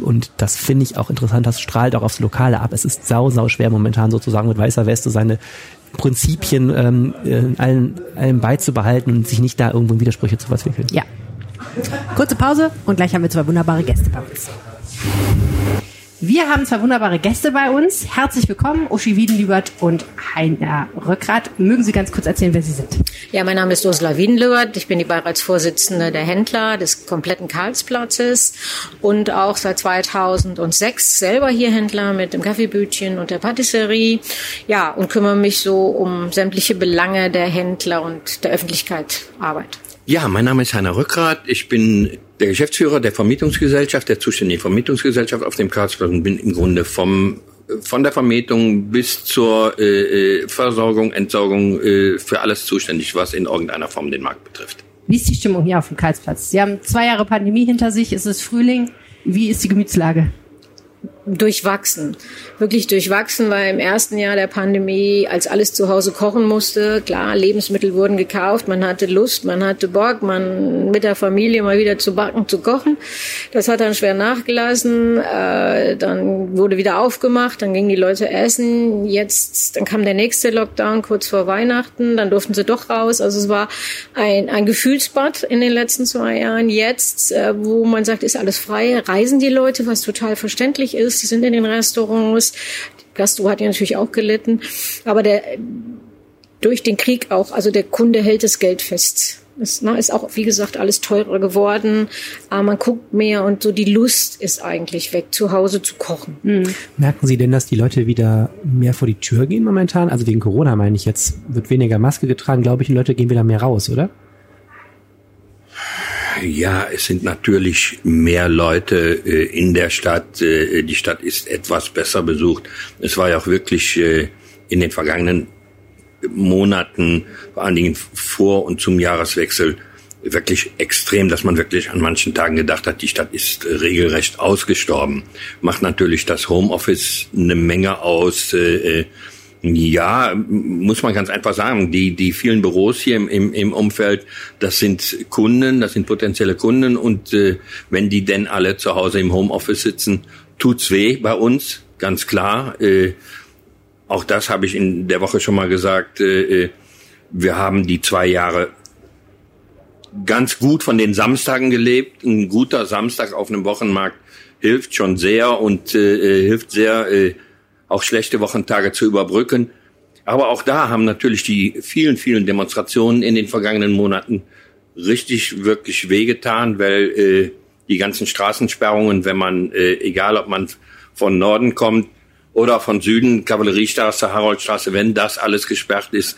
und das finde ich auch interessant, das strahlt auch aufs Lokale ab. Es ist sau, sau schwer momentan sozusagen mit weißer Weste seine Prinzipien ähm, äh, allen, allen beizubehalten und sich nicht da irgendwo in Widersprüche zu verwickeln. Ja. Kurze Pause und gleich haben wir zwei wunderbare Gäste bei uns. Wir haben zwei wunderbare Gäste bei uns. Herzlich willkommen, Uschi Wiedenlübert und Heiner Rückgrat. Mögen Sie ganz kurz erzählen, wer Sie sind? Ja, mein Name ist Ursula Wiedenlübert. Ich bin die Beiratsvorsitzende der Händler des kompletten Karlsplatzes und auch seit 2006 selber hier Händler mit dem Kaffeebütchen und der Patisserie. Ja, und kümmere mich so um sämtliche Belange der Händler und der Öffentlichkeit Arbeit. Ja, mein Name ist Heiner Rückgrat. Ich bin der Geschäftsführer der Vermietungsgesellschaft, der zuständigen Vermietungsgesellschaft auf dem Karlsplatz und bin im Grunde vom von der Vermietung bis zur äh, äh, Versorgung, Entsorgung äh, für alles zuständig, was in irgendeiner Form den Markt betrifft. Wie ist die Stimmung hier auf dem Karlsplatz? Sie haben zwei Jahre Pandemie hinter sich, es ist Frühling. Wie ist die Gemütslage? Durchwachsen. Wirklich durchwachsen, weil im ersten Jahr der Pandemie, als alles zu Hause kochen musste, klar, Lebensmittel wurden gekauft, man hatte Lust, man hatte Bock, man mit der Familie mal wieder zu backen, zu kochen. Das hat dann schwer nachgelassen. Äh, dann wurde wieder aufgemacht, dann gingen die Leute essen. Jetzt, dann kam der nächste Lockdown kurz vor Weihnachten, dann durften sie doch raus. Also es war ein, ein Gefühlsbad in den letzten zwei Jahren. Jetzt, äh, wo man sagt, ist alles frei, reisen die Leute, was total verständlich ist. Die sind in den Restaurants. Gastro hat ja natürlich auch gelitten. Aber der, durch den Krieg auch, also der Kunde hält das Geld fest. Es ne, ist auch, wie gesagt, alles teurer geworden. Aber man guckt mehr und so die Lust ist eigentlich weg, zu Hause zu kochen. Mhm. Merken Sie denn, dass die Leute wieder mehr vor die Tür gehen momentan? Also wegen Corona meine ich jetzt, wird weniger Maske getragen, glaube ich, die Leute gehen wieder mehr raus, oder? Ja, es sind natürlich mehr Leute äh, in der Stadt. Äh, die Stadt ist etwas besser besucht. Es war ja auch wirklich äh, in den vergangenen Monaten, vor allen Dingen vor und zum Jahreswechsel, wirklich extrem, dass man wirklich an manchen Tagen gedacht hat, die Stadt ist regelrecht ausgestorben. Macht natürlich das Homeoffice eine Menge aus. Äh ja, muss man ganz einfach sagen. Die, die vielen Büros hier im, im, im Umfeld, das sind Kunden, das sind potenzielle Kunden. Und äh, wenn die denn alle zu Hause im Homeoffice sitzen, tut's weh bei uns, ganz klar. Äh, auch das habe ich in der Woche schon mal gesagt. Äh, äh wir haben die zwei Jahre ganz gut von den Samstagen gelebt. Ein guter Samstag auf einem Wochenmarkt hilft schon sehr und äh, äh hilft sehr. Äh, auch schlechte Wochentage zu überbrücken. Aber auch da haben natürlich die vielen, vielen Demonstrationen in den vergangenen Monaten richtig, wirklich wehgetan, weil äh, die ganzen Straßensperrungen, wenn man, äh, egal ob man von Norden kommt oder von Süden, Kavalleriestraße, Haroldstraße, wenn das alles gesperrt ist,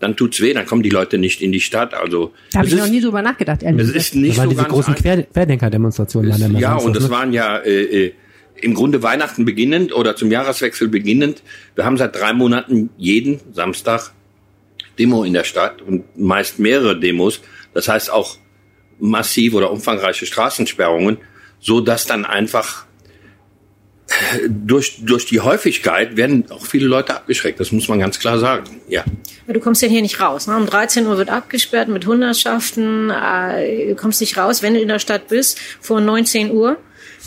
dann tut's weh, dann kommen die Leute nicht in die Stadt. Also da habe ich ist, noch nie drüber nachgedacht. Ehrlich es ist nicht das waren so diese großen Querdenker-Demonstrationen. Ja, und das ne? waren ja äh, äh, im Grunde Weihnachten beginnend oder zum Jahreswechsel beginnend. Wir haben seit drei Monaten jeden Samstag Demo in der Stadt und meist mehrere Demos. Das heißt auch massiv oder umfangreiche Straßensperrungen, so dass dann einfach durch, durch die Häufigkeit werden auch viele Leute abgeschreckt. Das muss man ganz klar sagen. Ja. Du kommst ja hier nicht raus. Ne? Um 13 Uhr wird abgesperrt mit Hundertschaften. Äh, du kommst nicht raus, wenn du in der Stadt bist, vor 19 Uhr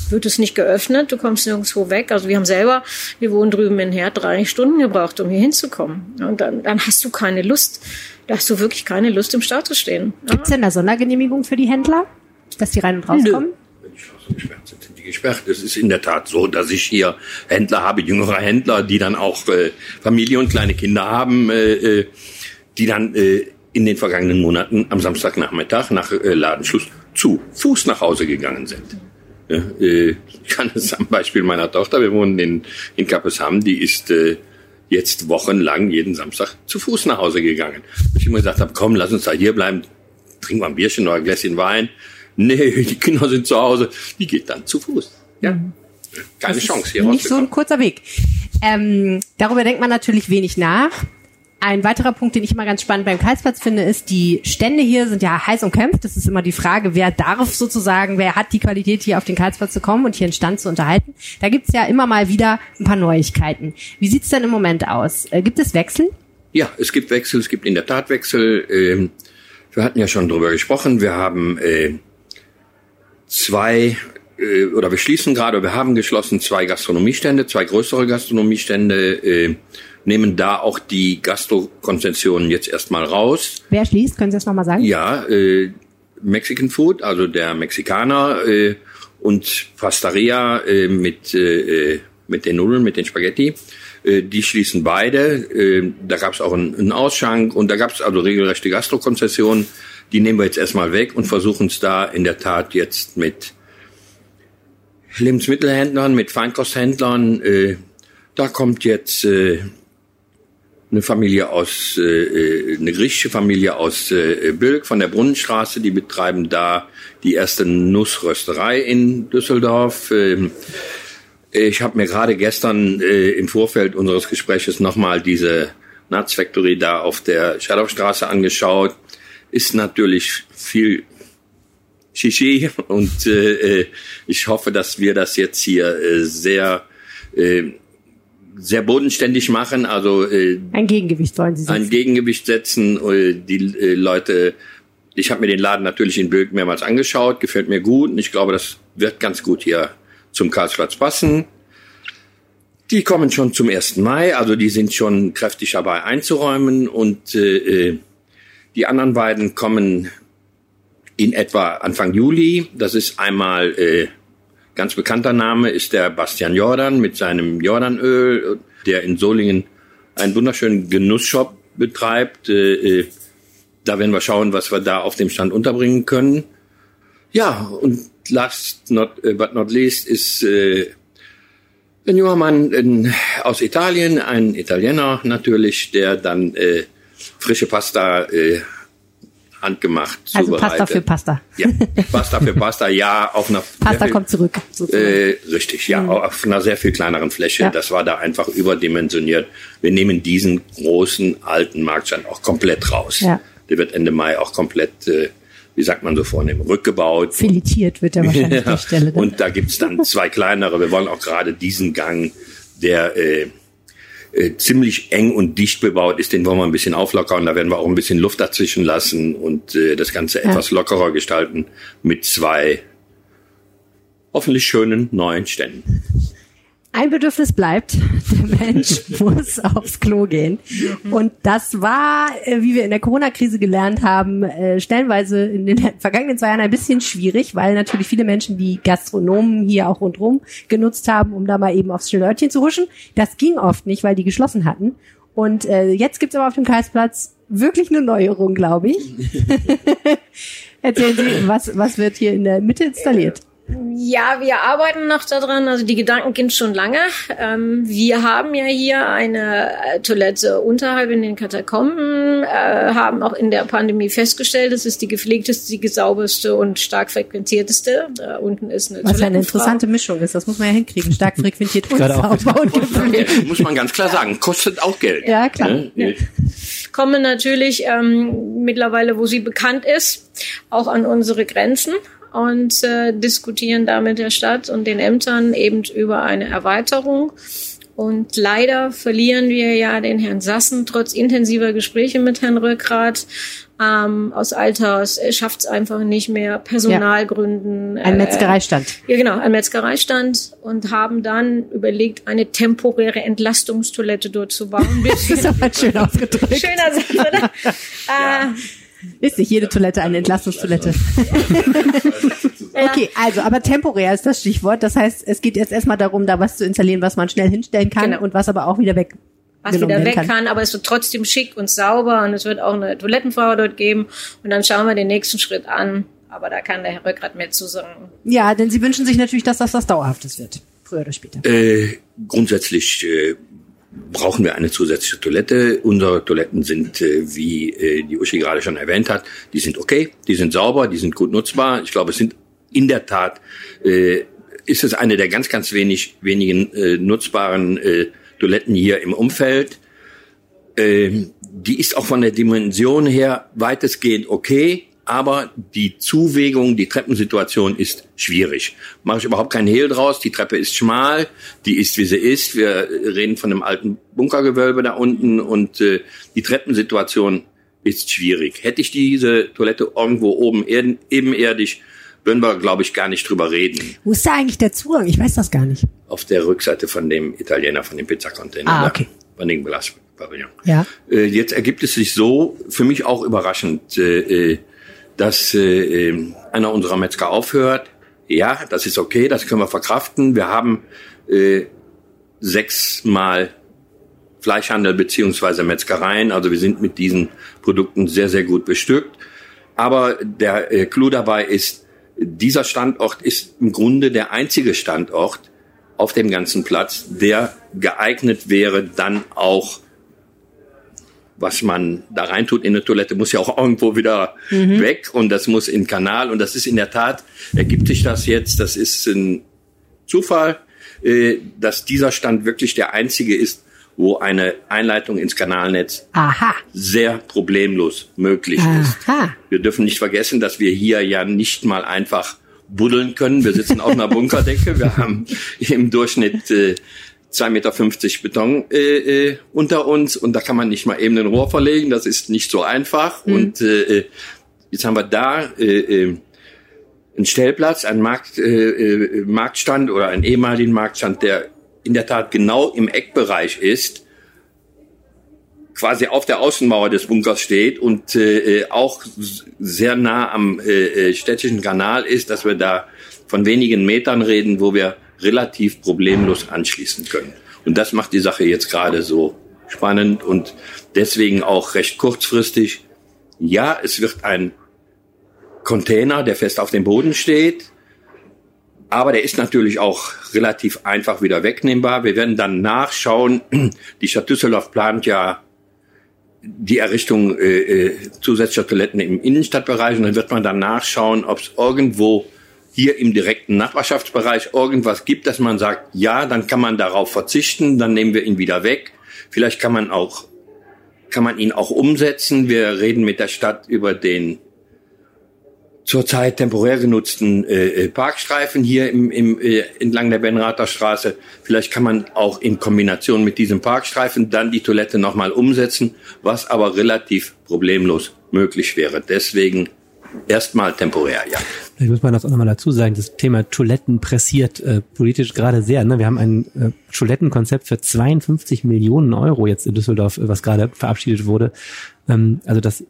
wird es nicht geöffnet, du kommst nirgendwo weg. Also wir haben selber, wir wohnen drüben in Herd, drei Stunden gebraucht, um hier hinzukommen. Und dann, dann hast du keine Lust, da hast du wirklich keine Lust, im Stau zu stehen. Gibt es denn da Sondergenehmigung für die Händler, dass die rein und rauskommen? Nö. Wenn die Straßen gesperrt sind, sind die gesperrt. Es ist in der Tat so, dass ich hier Händler habe, jüngere Händler, die dann auch äh, Familie und kleine Kinder haben, äh, äh die dann äh, in den vergangenen Monaten am Samstagnachmittag nach äh, Ladenschluss zu Fuß nach Hause gegangen sind. Äh, ich kann es am Beispiel meiner Tochter, wir wohnen in, in Kappesham, die ist äh, jetzt wochenlang jeden Samstag zu Fuß nach Hause gegangen. Ich immer gesagt habe, komm, lass uns da hier bleiben, trinken wir ein Bierchen oder ein Gläschen Wein. Nee, die Kinder sind zu Hause, die geht dann zu Fuß. Ja. Mhm. Keine das Chance hier Nicht so ein kurzer Weg. Ähm, darüber denkt man natürlich wenig nach. Ein weiterer Punkt, den ich immer ganz spannend beim Karlsplatz finde, ist, die Stände hier sind ja heiß umkämpft. Das ist immer die Frage, wer darf sozusagen, wer hat die Qualität, hier auf den Karlsplatz zu kommen und hier einen Stand zu unterhalten. Da gibt's ja immer mal wieder ein paar Neuigkeiten. Wie sieht's denn im Moment aus? Äh, gibt es Wechsel? Ja, es gibt Wechsel, es gibt in der Tat Wechsel. Ähm, wir hatten ja schon drüber gesprochen. Wir haben äh, zwei äh, oder wir schließen gerade, wir haben geschlossen zwei Gastronomiestände, zwei größere Gastronomiestände nehmen da auch die Gastro-Konzessionen jetzt erstmal raus. Wer schließt? Können Sie das nochmal sagen? Ja, äh, Mexican Food, also der Mexikaner äh, und Pastaria äh, mit, äh, mit den Nudeln, mit den Spaghetti. Äh, die schließen beide. Äh, da gab es auch einen, einen Ausschank und da gab es also regelrechte Gastro-Konzessionen. Die nehmen wir jetzt erstmal weg und versuchen es da in der Tat jetzt mit Lebensmittelhändlern, mit Feinkosthändlern. Äh, da kommt jetzt äh, eine Familie aus, äh, äh, eine griechische Familie aus äh, Bilk von der Brunnenstraße, die betreiben da die erste Nussrösterei in Düsseldorf. Ähm, ich habe mir gerade gestern äh, im Vorfeld unseres Gespräches nochmal diese Nuts Factory da auf der Schadowstraße angeschaut. Ist natürlich viel Shishi und äh, äh, ich hoffe, dass wir das jetzt hier äh, sehr äh, sehr bodenständig machen, also äh, ein Gegengewicht wollen Sie setzen. Ein Gegengewicht setzen, äh, die äh, Leute. Ich habe mir den Laden natürlich in Böck mehrmals angeschaut, gefällt mir gut und ich glaube, das wird ganz gut hier zum Karlsplatz passen. Die kommen schon zum 1. Mai, also die sind schon kräftig dabei einzuräumen und äh, äh, die anderen beiden kommen in etwa Anfang Juli. Das ist einmal äh, Ganz bekannter Name ist der Bastian Jordan mit seinem Jordanöl, der in Solingen einen wunderschönen Genussshop betreibt. Äh, äh, da werden wir schauen, was wir da auf dem Stand unterbringen können. Ja, und last not, äh, but not least ist ein junger Mann aus Italien, ein Italiener natürlich, der dann frische Pasta handgemacht also zubereitet. Pasta für Pasta. Ja, Pasta für Pasta, ja, auf einer Pasta viel, kommt zurück. Äh, richtig, ja, mhm. auf einer sehr viel kleineren Fläche. Ja. Das war da einfach überdimensioniert. Wir nehmen diesen großen alten Marktstand auch komplett raus. Ja. Der wird Ende Mai auch komplett, äh, wie sagt man so vornehm, rückgebaut. Filetiert wird er wahrscheinlich ja. der Stelle. Dann. Und da gibt's dann zwei kleinere. Wir wollen auch gerade diesen Gang, der äh, äh, ziemlich eng und dicht bebaut ist, den wollen wir ein bisschen auflockern. Da werden wir auch ein bisschen Luft dazwischen lassen und äh, das Ganze ja. etwas lockerer gestalten mit zwei hoffentlich schönen neuen Ständen. Ein Bedürfnis bleibt, der Mensch muss aufs Klo gehen. Und das war, äh, wie wir in der Corona-Krise gelernt haben, äh, stellenweise in den vergangenen zwei Jahren ein bisschen schwierig, weil natürlich viele Menschen die Gastronomen hier auch rundherum genutzt haben, um da mal eben aufs Schlörtchen zu huschen. Das ging oft nicht, weil die geschlossen hatten. Und äh, jetzt gibt's aber auf dem Karlsplatz wirklich eine Neuerung, glaube ich. Erzählen Sie, was, was wird hier in der Mitte installiert? Ja, wir arbeiten noch daran. Also die Gedanken gehen schon lange. Ähm, wir haben ja hier eine äh, Toilette unterhalb in den Katakomben, äh, haben auch in der Pandemie festgestellt, es ist die gepflegteste, die sauberste und stark frequentierteste. Da unten ist eine Was eine interessante Mischung ist, das muss man ja hinkriegen. Stark frequentiert und sauber und gepflegt. Muss man ganz klar sagen, kostet auch Geld. Ja, klar. Ne? Ja. Kommen natürlich ähm, mittlerweile, wo sie bekannt ist, auch an unsere Grenzen und äh, diskutieren da mit der Stadt und den Ämtern eben über eine Erweiterung. Und leider verlieren wir ja den Herrn Sassen trotz intensiver Gespräche mit Herrn Rückgrat ähm, aus Alters. Er schafft es einfach nicht mehr, Personalgründen. Ein Metzgereistand. Äh, ja, genau, ein Metzgereistand und haben dann überlegt, eine temporäre Entlastungstoilette dort zu bauen. Das ist aber schön ausgedrückt. Schöner Satz, oder? Äh, Ist nicht jede Toilette eine Entlastungstoilette. Okay, also, aber temporär ist das Stichwort. Das heißt, es geht jetzt erstmal darum, da was zu installieren, was man schnell hinstellen kann Genau. und was aber auch wieder weg. was wieder weg kann. aber es wird trotzdem schick und sauber und es wird auch eine Toilettenfrau dort geben und dann schauen wir den nächsten Schritt an. Aber da kann der Herr Rückgrat mehr zu sagen. Ja, denn Sie wünschen sich natürlich, dass das was Dauerhaftes wird. Früher oder später. Äh, grundsätzlich äh, brauchen wir eine zusätzliche Toilette. Unsere Toiletten sind, äh, wie äh, die Uschi gerade schon erwähnt hat, die sind okay, die sind sauber, die sind gut nutzbar. Ich glaube, es sind in der Tat, äh, ist es eine der ganz, ganz wenig, wenigen äh, nutzbaren äh, Toiletten hier im Umfeld. Ähm, die ist auch von der Dimension her weitestgehend okay, aber die Zuwägung, die Treppensituation ist schwierig. Mache ich überhaupt keinen Hehl draus. Die Treppe ist schmal, die ist wie sie ist. Wir reden von einem alten Bunkergewölbe da unten und äh, die Treppensituation ist schwierig. Hätte ich diese Toilette irgendwo oben erden, ebenerdig, würden wir, glaube ich, gar nicht drüber reden. Wo ist da eigentlich der Zugang? Ich weiß das gar nicht. Auf der Rückseite von dem Italiener, von dem Pizzacontainer. Ah, da, okay. Von dem Glaspavillon. Ja. Äh, jetzt ergibt es sich so, für mich auch überraschend, äh, äh, dass äh, äh, einer unserer Metzger aufhört. Ja, das ist okay, das können wir verkraften. Wir haben äh, sechsmal Fleischhandel beziehungsweise Metzgereien. Also wir sind mit diesen Produkten sehr, sehr gut bestückt. Aber der äh, Clou dabei ist, dieser Standort ist im Grunde der einzige Standort auf dem ganzen Platz, der geeignet wäre, dann auch was man da reintut in eine Toilette, muss ja auch irgendwo wieder weg und das muss in den Kanal und das ist in der Tat, ergibt sich das jetzt, das ist ein Zufall, äh, dass dieser Stand wirklich der einzige ist, wo eine Einleitung ins Kanalnetz Aha. sehr problemlos möglich ist. Aha. Wir dürfen nicht vergessen, dass wir hier ja nicht mal einfach buddeln können. Wir sitzen auf einer Bunkerdecke. Wir haben im Durchschnitt äh, 2,50 Meter Beton äh, äh, unter uns und da kann man nicht mal eben ein Rohr verlegen. Das ist nicht so einfach. Und äh, äh, jetzt haben wir da äh, äh, einen Stellplatz, einen Markt, äh, äh, Marktstand oder einen ehemaligen Marktstand, der in der Tat genau im Eckbereich ist quasi auf der Außenmauer des Bunkers steht und äh, äh, auch sehr nah am äh, städtischen Kanal ist, dass wir da von wenigen Metern reden, wo wir relativ problemlos anschließen können. Und das macht die Sache jetzt gerade so spannend und deswegen auch recht kurzfristig. Ja, es wird ein Container, der fest auf dem Boden steht, aber der ist natürlich auch relativ einfach wieder wegnehmbar. Wir werden dann nachschauen. Die Stadt Düsseldorf plant ja die Errichtung äh, äh, zusätzlicher Toiletten im Innenstadtbereich und dann wird man dann nachschauen, ob es irgendwo hier im direkten Nachbarschaftsbereich irgendwas gibt, dass man sagt, ja, dann kann man darauf verzichten, dann nehmen wir ihn wieder weg. Vielleicht kann man auch kann man ihn auch umsetzen. Wir reden mit der Stadt über den zurzeit temporär genutzten äh, äh, Parkstreifen hier im, im, äh, entlang der Benrather Straße. Vielleicht kann man auch in Kombination mit diesem Parkstreifen dann die Toilette nochmal umsetzen, was aber relativ problemlos möglich wäre. Deswegen erstmal temporär, ja. Vielleicht muss man das auch nochmal dazu sagen, das Thema Toiletten pressiert äh, politisch gerade sehr. Ne? Wir haben ein äh, Toilettenkonzept für 52 Millionen Euro jetzt in Düsseldorf, äh, was gerade verabschiedet wurde. Ähm, also das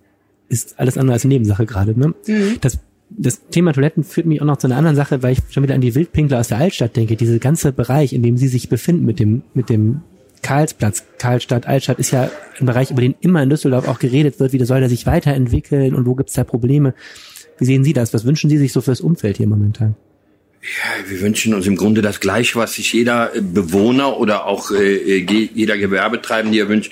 ist alles andere als Nebensache gerade. Ne? Das, das Thema Toiletten führt mich auch noch zu einer anderen Sache, weil ich schon wieder an die Wildpinkler aus der Altstadt denke. Dieser ganze Bereich, in dem sie sich befinden mit dem, mit dem Karlsplatz, Karlstadt, Altstadt ist ja ein Bereich, über den immer in Düsseldorf auch geredet wird, wie soll der sich weiterentwickeln und wo gibt's da Probleme. Wie sehen Sie das? Was wünschen Sie sich so fürs Umfeld hier momentan? Ja, wir wünschen uns im Grunde das Gleiche, was sich jeder äh, Bewohner oder auch äh, äh jeder Gewerbetreibende wünscht.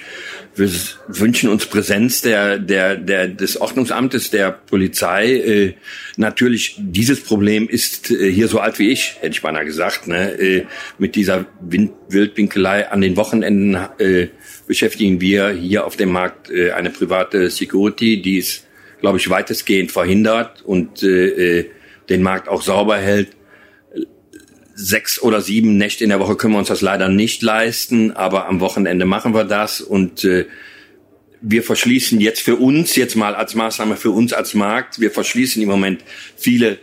Wir wünschen uns Präsenz der, der, der, des Ordnungsamtes, der Polizei. Äh, natürlich, dieses Problem ist äh, hier so alt wie ich, hätte ich beinahe gesagt. Ne? Äh, mit dieser Wind Wildwinkelei an den Wochenenden beschäftigen wir hier auf dem Markt eine private Security, die es, glaube ich, weitestgehend verhindert und den Markt auch sauber hält sechs oder sieben Nächte in der Woche können wir uns das leider nicht leisten, aber am Wochenende machen wir das und äh, wir verschließen jetzt für uns, jetzt mal als Maßnahme für uns als Markt, wir verschließen im Moment viele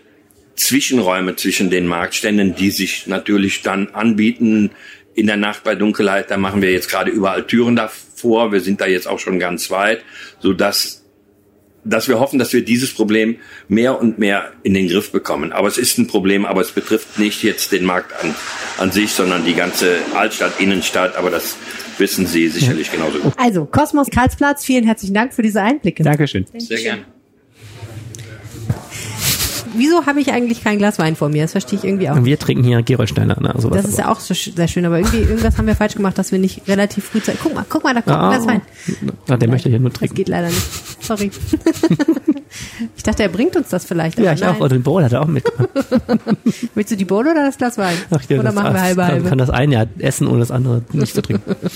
Zwischenräume zwischen den Marktständen, die sich natürlich dann anbieten in der Nacht bei Dunkelheit. Da machen wir jetzt gerade überall Türen davor. Wir sind da jetzt auch schon ganz weit, so dass dass wir hoffen, dass wir dieses Problem mehr und mehr in den Griff bekommen. Aber es ist ein Problem, aber es betrifft nicht jetzt den Markt an, an sich, sondern die ganze Altstadt, Innenstadt. Aber das wissen Sie sicherlich genauso gut. Also, Kosmos Karlsplatz, vielen herzlichen Dank für diese Einblicke. Dankeschön. Sehr gerne wieso habe ich eigentlich kein Glas Wein vor mir? Das verstehe ich irgendwie auch. Wir trinken hier Gerolsteiner. Ne? Sowas das ist ja auch so, sehr schön, aber irgendwie irgendwas haben wir falsch gemacht, dass wir nicht relativ früh Zeit. Guck mal, guck mal, da kommt ein Glas Wein. Na, der möchte ich ja nur trinken. Das geht leider nicht. Sorry. ich dachte, er bringt uns das vielleicht. Ja, ich nein. auch. Oder den Bowl hat er auch mitgebracht. Willst du die Bowl oder das Glas Wein? Ach, ja, oder machen wir halbe halbe? Man kann das eine ja essen, ohne das andere nicht zu trinken.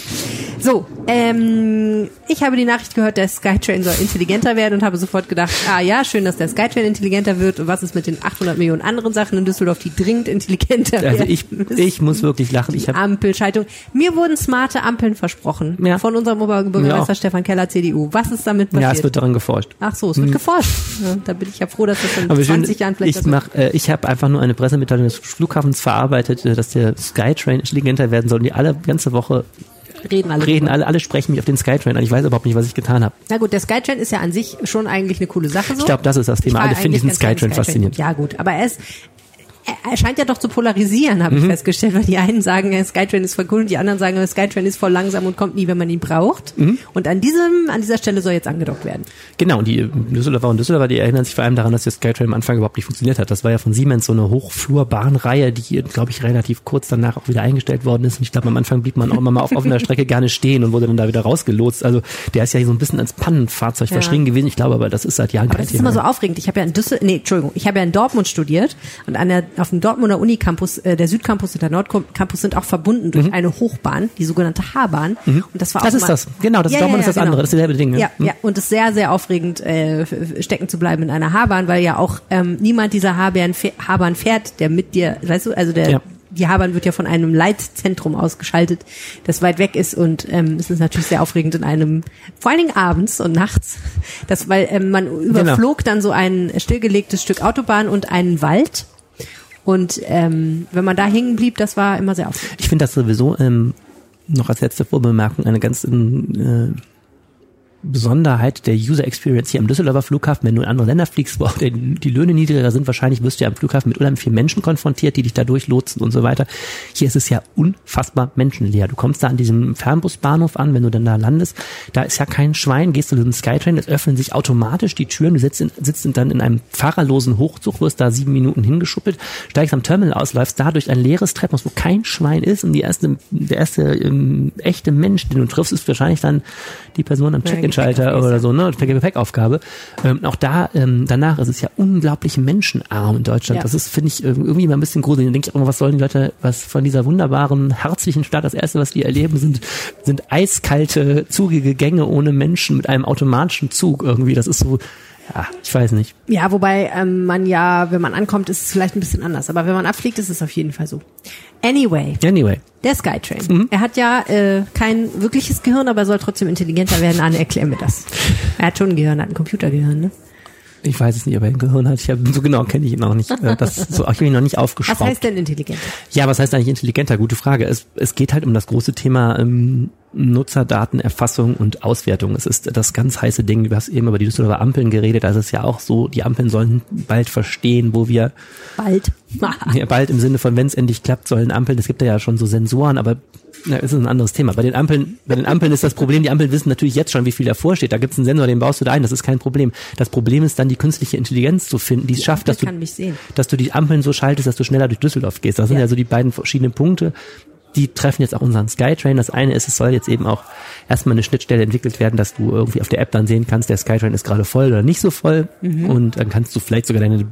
So, ähm, ich habe die Nachricht gehört, der Skytrain soll intelligenter werden und habe sofort gedacht, ah ja, schön, dass der Skytrain intelligenter wird. Und was ist mit den 800 Millionen anderen Sachen in Düsseldorf, die dringend intelligenter also werden? Also ich, ich muss wirklich lachen. Ich Ampelschaltung. Mir wurden smarte Ampeln versprochen ja. von unserem Oberbürgermeister. Stefan Keller, CDU. Was ist damit passiert? Ja, es wird daran geforscht. Ach so, es wird hm. geforscht. Ja, da bin ich ja froh, dass das in Aber 20 Jahren vielleicht Ich, mach, äh, ich habe einfach nur eine Pressemitteilung des Flughafens verarbeitet, äh, dass der Skytrain intelligenter werden soll und die alle ganze Woche reden alle. Reden alle, alle sprechen mich auf den Skytrain an. Ich weiß überhaupt nicht, was ich getan habe. Na gut, der Skytrain ist ja an sich schon eigentlich eine coole Sache so. Ich glaube, das ist das Thema. Alle finden diesen Skytrain, Skytrain faszinierend. Ja gut, aber er ist er scheint ja doch zu polarisieren, habe mhm. ich festgestellt, weil die einen sagen, Skytrain ist voll cool und die anderen sagen, Skytrain ist voll langsam und kommt nie, wenn man ihn braucht. Mhm. Und an diesem, an dieser Stelle soll jetzt angedockt werden. Genau, und die Düsseldorfer und Düsseldorfer, die erinnern sich vor allem daran, dass der Skytrain am Anfang überhaupt nicht funktioniert hat. Das war ja von Siemens so eine Hochflurbahnreihe, die, glaube ich, relativ kurz danach auch wieder eingestellt worden ist. Und ich glaube, am Anfang blieb man auch immer mal auf offener Strecke gerne stehen und wurde dann da wieder rausgelotst. Also der ist ja so ein bisschen als Pannenfahrzeug ja. verschrien gewesen. Ich glaube aber, das ist seit Jahren aber kein das Thema. Das ist immer so aufregend. Ich habe ja in Düsseldorf, nee, Entschuldigung, ich habe ja in Dortmund studiert und an der, auf dem Dortmunder Uni Unicampus, äh, der Südcampus und der Nordcampus sind auch verbunden durch mhm. eine Hochbahn, die sogenannte H-Bahn. Mhm. Und das war das ist das. Genau, das ja, Dortmund ja, ja, ist das genau. andere. Das ist dieselbe Ding. Ja, ja. Und es ist sehr, sehr aufregend, äh, stecken zu bleiben in einer H-Bahn, weil ja auch ähm, niemand dieser H-Bahn fährt, der mit dir, weißt du, also der die H-Bahn wird ja von einem Leitzentrum ausgeschaltet, das weit weg ist und ähm, es ist natürlich sehr aufregend in einem, vor allen Dingen abends und nachts, das, weil ähm, man genau. überflog genau. dann so ein stillgelegtes Stück Autobahn und einen Wald und ähm, wenn man da hängen blieb, das war immer sehr aufregend. Ich finde das sowieso ähm, noch als letzte Vorbemerkung eine ganz äh, Besonderheit der User Experience hier am Düsseldorfer Flughafen, wenn du in andere Länder fliegst, wo auch die, Löhne niedriger sind, wahrscheinlich wirst du ja am Flughafen mit unheimlich vielen Menschen konfrontiert, die dich da durchlotsen und so weiter. Hier ist es ja unfassbar menschenleer. Du kommst da an diesem Fernbusbahnhof an, wenn du dann da landest, da ist ja kein Schwein, gehst du in den Skytrain, es öffnen sich automatisch die Türen, du sitzt, in, sitzt dann in einem fahrerlosen Hochzug, wirst da sieben Minuten hingeschuppelt, steigst am Terminal aus, läufst da durch ein leeres Treppenhaus, wo kein Schwein ist und die erste, der erste ähm, echte Mensch, den du triffst, ist wahrscheinlich dann die Person am Check-in Gepäckschalter oder so, ne? Gepäckaufgabe. Ähm, auch da, ähm, danach ist es ja unglaublich menschenarm in Deutschland. Ja. Das ist, finde ich, irgendwie mal ein bisschen gruselig. Da denke ich auch immer, was sollen die Leute, was von dieser wunderbaren, herzlichen Stadt, das erste, was die erleben, sind, sind eiskalte, zugige Gänge ohne Menschen mit einem automatischen Zug irgendwie. Das ist so, ja, ich weiß nicht. Ja, wobei ähm, man ja, wenn man ankommt, ist es vielleicht ein bisschen anders. Aber wenn man abfliegt, ist es auf jeden Fall so. Anyway. Anyway. Der Skytrain. Mhm. Er hat ja äh, kein wirkliches Gehirn, aber er soll trotzdem intelligenter werden. Anne, erklär mir das. Er hat schon ein Gehirn, hat ein Computergehirn, ne? Ich weiß es nicht, ob er ein Gehirn hat. Ich hab, so genau kenne ich ihn noch nicht. Äh, das, so, ich habe ihn noch nicht aufgeschraubt. Was heißt denn intelligenter? Ja, was heißt eigentlich intelligenter? Gute Frage. Es, es geht halt um das große Thema ähm, Nutzerdatenerfassung und Auswertung. Es ist das ganz heiße Ding. Du hast eben über die Düsseldorfer Ampeln geredet. Also es ist ja auch so, die Ampeln sollen bald verstehen, wo wir Bald. ja, bald im Sinne von, wenn es endlich klappt, sollen Ampeln, es gibt ja schon so Sensoren, aber na, ist ein anderes Thema. Bei den Ampeln, bei den Ampeln ist das Problem, die Ampeln wissen natürlich jetzt schon, wie viel davor steht. Da gibt es einen Sensor, den baust du da ein, das ist kein Problem. Das Problem ist dann die künstliche Intelligenz zu finden, die es schafft, dass du, dass du die Ampeln so schaltest, dass du schneller durch Düsseldorf gehst. Das sind Ja. ja so die beiden verschiedenen Punkte. Die treffen jetzt auch unseren Skytrain. Das eine ist, es soll jetzt eben auch erstmal eine Schnittstelle entwickelt werden, dass du irgendwie auf der App dann sehen kannst, der Skytrain ist gerade voll oder nicht so voll. Und dann kannst du vielleicht sogar deine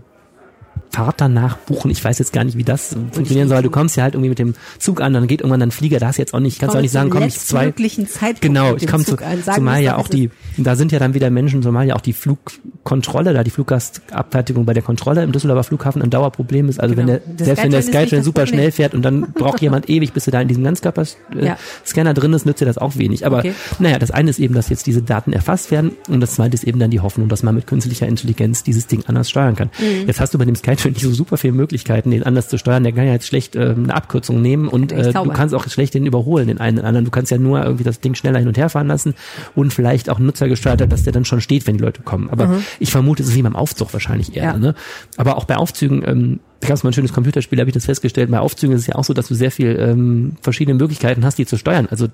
Fahrt danach buchen. Ich weiß jetzt gar nicht, wie das funktionieren soll. Du kommst ja halt irgendwie mit dem Zug an, dann geht irgendwann ein Flieger. Da du jetzt auch nicht, kannst du auch nicht sagen, komm ich zwei. Möglichen Zeitpunkt Genau, ich komme zu, an. Zumal ja auch die, da sind ja dann wieder Menschen, zumal ja auch die Flugkontrolle, da die Fluggastabfertigung bei der Kontrolle im Düsseldorfer Flughafen ein Dauerproblem ist. Also Genau. wenn der, selbst wenn der Skytrain ist super Problem. schnell fährt und dann braucht jemand ewig, bis du da in diesem Ganzkörper-Scanner Ja. Scanner drin ist, nützt dir das auch wenig. Aber Okay. naja, das eine ist eben, dass jetzt diese Daten erfasst werden und das zweite ist eben dann die Hoffnung, dass man mit künstlicher Intelligenz dieses Ding anders steuern kann. Mhm. Jetzt hast du bei dem Skytrain nicht so super viele Möglichkeiten, den anders zu steuern. Der kann ja jetzt schlecht ähm, eine Abkürzung nehmen und äh, du kannst auch schlecht den überholen, den einen den anderen. Du kannst ja nur irgendwie das Ding schneller hin und her fahren lassen und vielleicht auch nutzergesteuert, dass der dann schon steht, wenn die Leute kommen. Aber ich vermute, es ist wie beim Aufzug wahrscheinlich eher. Ja. Ne? Aber auch bei Aufzügen, ähm, da gab es mal ein schönes Computerspiel, habe ich das festgestellt. Bei Aufzügen ist es ja auch so, dass du sehr viel ähm, verschiedene Möglichkeiten hast, die zu steuern. Also,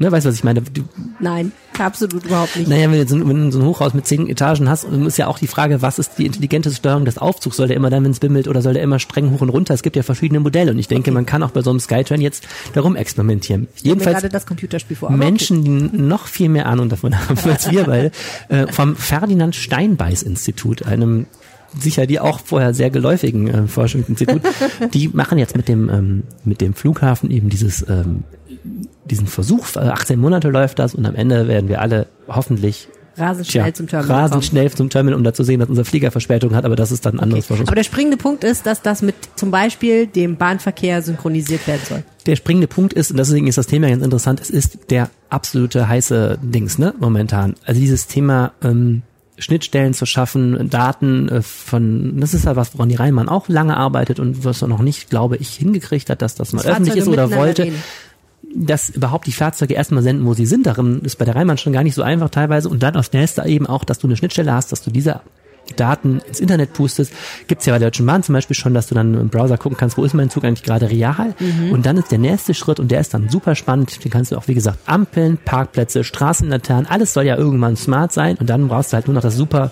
ne, weißt du, was ich meine? Du, Nein, absolut überhaupt nicht. naja, wenn du so, wenn du so ein Hochhaus mit zehn Etagen hast, dann ist ja auch die Frage, was ist die intelligente Steuerung des Aufzugs? Soll der immer dann, wenn es bimmelt, oder soll der immer streng hoch und runter? Es gibt ja verschiedene Modelle und ich denke, man kann auch bei so einem Skytrain jetzt darum experimentieren. Ich stell mir Jedenfalls gerade das Computerspiel vor. Menschen, die noch viel mehr Ahnung davon haben als wir beide, äh, vom Ferdinand Steinbeiß Institut, einem sicher die auch vorher sehr geläufigen äh, Forschungsinstitut, die machen jetzt mit dem ähm, mit dem Flughafen eben dieses ähm, diesen Versuch. Äh, 18 Monate läuft das und am Ende werden wir alle hoffentlich. Rasend schnell tja, zum Terminal rasend kommen. schnell zum Terminal, um da zu sehen, dass unser Flieger Verspätung hat. Aber das ist dann ein anderes Okay. Aber der springende Punkt ist, dass das mit zum Beispiel dem Bahnverkehr synchronisiert werden soll. der springende Punkt ist, und deswegen ist das Thema ganz interessant, es ist der absolute heiße Dings, ne, momentan. Also dieses Thema ähm, Schnittstellen zu schaffen, Daten äh, von, das ist ja was, woran die Rheinbahn auch lange arbeitet und was er noch nicht, glaube ich, hingekriegt hat, dass das mal Dass öffentlich ist oder wollte. reden. Dass überhaupt die Fahrzeuge erstmal senden, wo sie sind. Darin ist bei der Rheinbahn schon gar nicht so einfach teilweise. Und dann aufs nächste eben auch, dass du eine Schnittstelle hast, dass du diese Daten ins Internet pustest. Gibt's ja bei der Deutschen Bahn zum Beispiel schon, dass du dann im Browser gucken kannst, wo ist mein Zug eigentlich gerade real. Und dann ist der nächste Schritt und der ist dann super spannend. Den kannst du auch, wie gesagt, Ampeln, Parkplätze, Straßenlaternen, alles soll ja irgendwann smart sein. Und dann brauchst du halt nur noch das super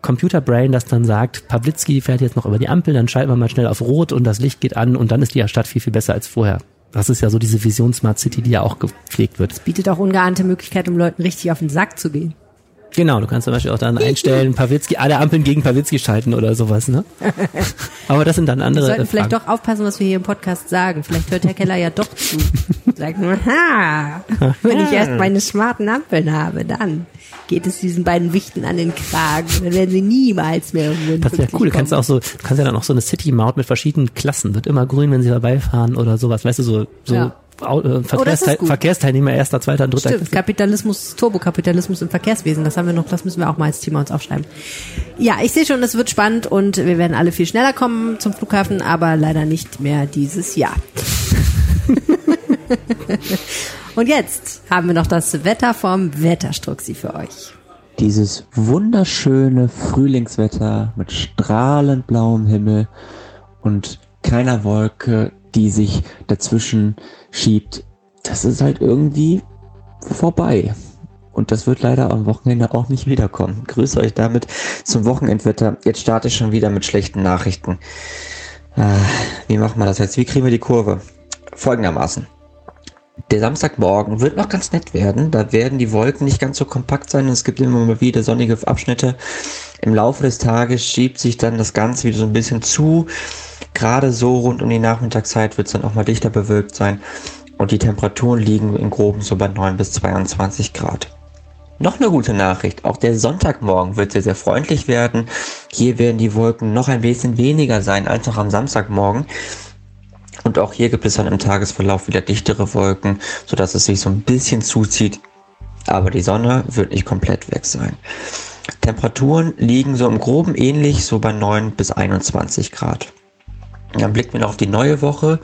Computerbrain, das dann sagt, Pawlitzki fährt jetzt noch über die Ampel, dann schalten wir mal schnell auf Rot und das Licht geht an und dann ist die Stadt viel, viel besser als vorher. Das ist ja so diese Vision Smart City, die ja auch gepflegt wird. Bietet auch ungeahnte Möglichkeit, um Leuten richtig auf den Sack zu gehen. Genau, du kannst zum Beispiel auch dann einstellen, Pawlitzki, alle Ampeln gegen Pawlitzki schalten oder sowas, ne? Aber das sind dann Wir andere sollten äh, vielleicht Fragen. doch aufpassen, was wir hier im Podcast sagen. Vielleicht hört Herr Keller ja doch zu. Sagt nur, ha, wenn ich erst meine smarten Ampeln habe, dann geht es diesen beiden Wichten an den Kragen. Dann werden sie niemals mehr irgendwo Das wäre cool. Du kannst auch so, du kannst ja dann auch so eine City-Maut mit verschiedenen Klassen. Wird immer grün, wenn sie vorbeifahren oder sowas. Weißt du, so, so Ja. Äh, Oh, Verkehrsteil gut. Verkehrsteilnehmer erster, zweiter, dritter. Stimmt, Kapitalismus, Turbokapitalismus im Verkehrswesen, das haben wir noch, das müssen wir auch mal als Thema uns aufschreiben. Ja, ich sehe schon, es wird spannend und wir werden alle viel schneller kommen zum Flughafen, aber leider nicht mehr dieses Jahr. und jetzt haben wir noch das Wetter vom Wetterstruxi für euch. Dieses wunderschöne Frühlingswetter mit strahlend blauem Himmel und keiner Wolke, die sich dazwischen schiebt, das ist halt irgendwie vorbei. Und das wird leider am Wochenende auch nicht wiederkommen. Grüße euch damit zum Wochenendwetter. Jetzt starte ich schon wieder mit schlechten Nachrichten. Ah, wie machen wir das jetzt? Wie kriegen wir die Kurve? Folgendermaßen. Der Samstagmorgen wird noch ganz nett werden. Da werden die Wolken nicht ganz so kompakt sein. Es gibt immer mal wieder sonnige Abschnitte. Im Laufe des Tages schiebt sich dann das Ganze wieder so ein bisschen zu. Gerade so rund um die Nachmittagszeit wird es dann auch mal dichter bewölkt sein. Und die Temperaturen liegen im Groben so bei 9 bis 22 Grad. Noch eine gute Nachricht. Auch der Sonntagmorgen wird sehr, sehr freundlich werden. Hier werden die Wolken noch ein bisschen weniger sein als noch am Samstagmorgen. Und auch hier gibt es dann im Tagesverlauf wieder dichtere Wolken, sodass es sich so ein bisschen zuzieht. Aber die Sonne wird nicht komplett weg sein. Temperaturen liegen so im Groben ähnlich, so bei 9 bis 21 Grad. Dann blicken wir noch auf die neue Woche.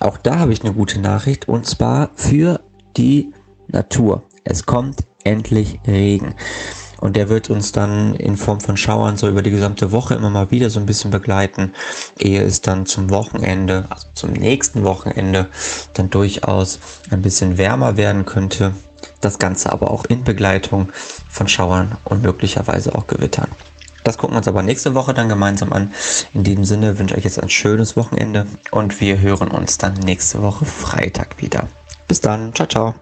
Auch da habe ich eine gute Nachricht und zwar für die Natur. Es kommt endlich Regen. Und der wird uns dann in Form von Schauern so über die gesamte Woche immer mal wieder so ein bisschen begleiten, ehe es dann zum Wochenende, also zum nächsten Wochenende, dann durchaus ein bisschen wärmer werden könnte. Das Ganze aber auch in Begleitung von Schauern und möglicherweise auch Gewittern. Das gucken wir uns aber nächste Woche dann gemeinsam an. In diesem Sinne wünsche ich euch jetzt ein schönes Wochenende und wir hören uns dann nächste Woche Freitag wieder. Bis dann. Ciao, ciao.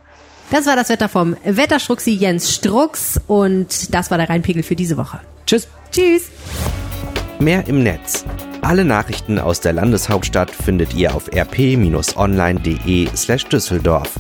Das war das Wetter vom Wetterstruxi Jens Strux und das war der Rheinpegel für diese Woche. Tschüss. Tschüss. Mehr im Netz. Alle Nachrichten aus der Landeshauptstadt findet ihr auf rp-online.de slash Düsseldorf.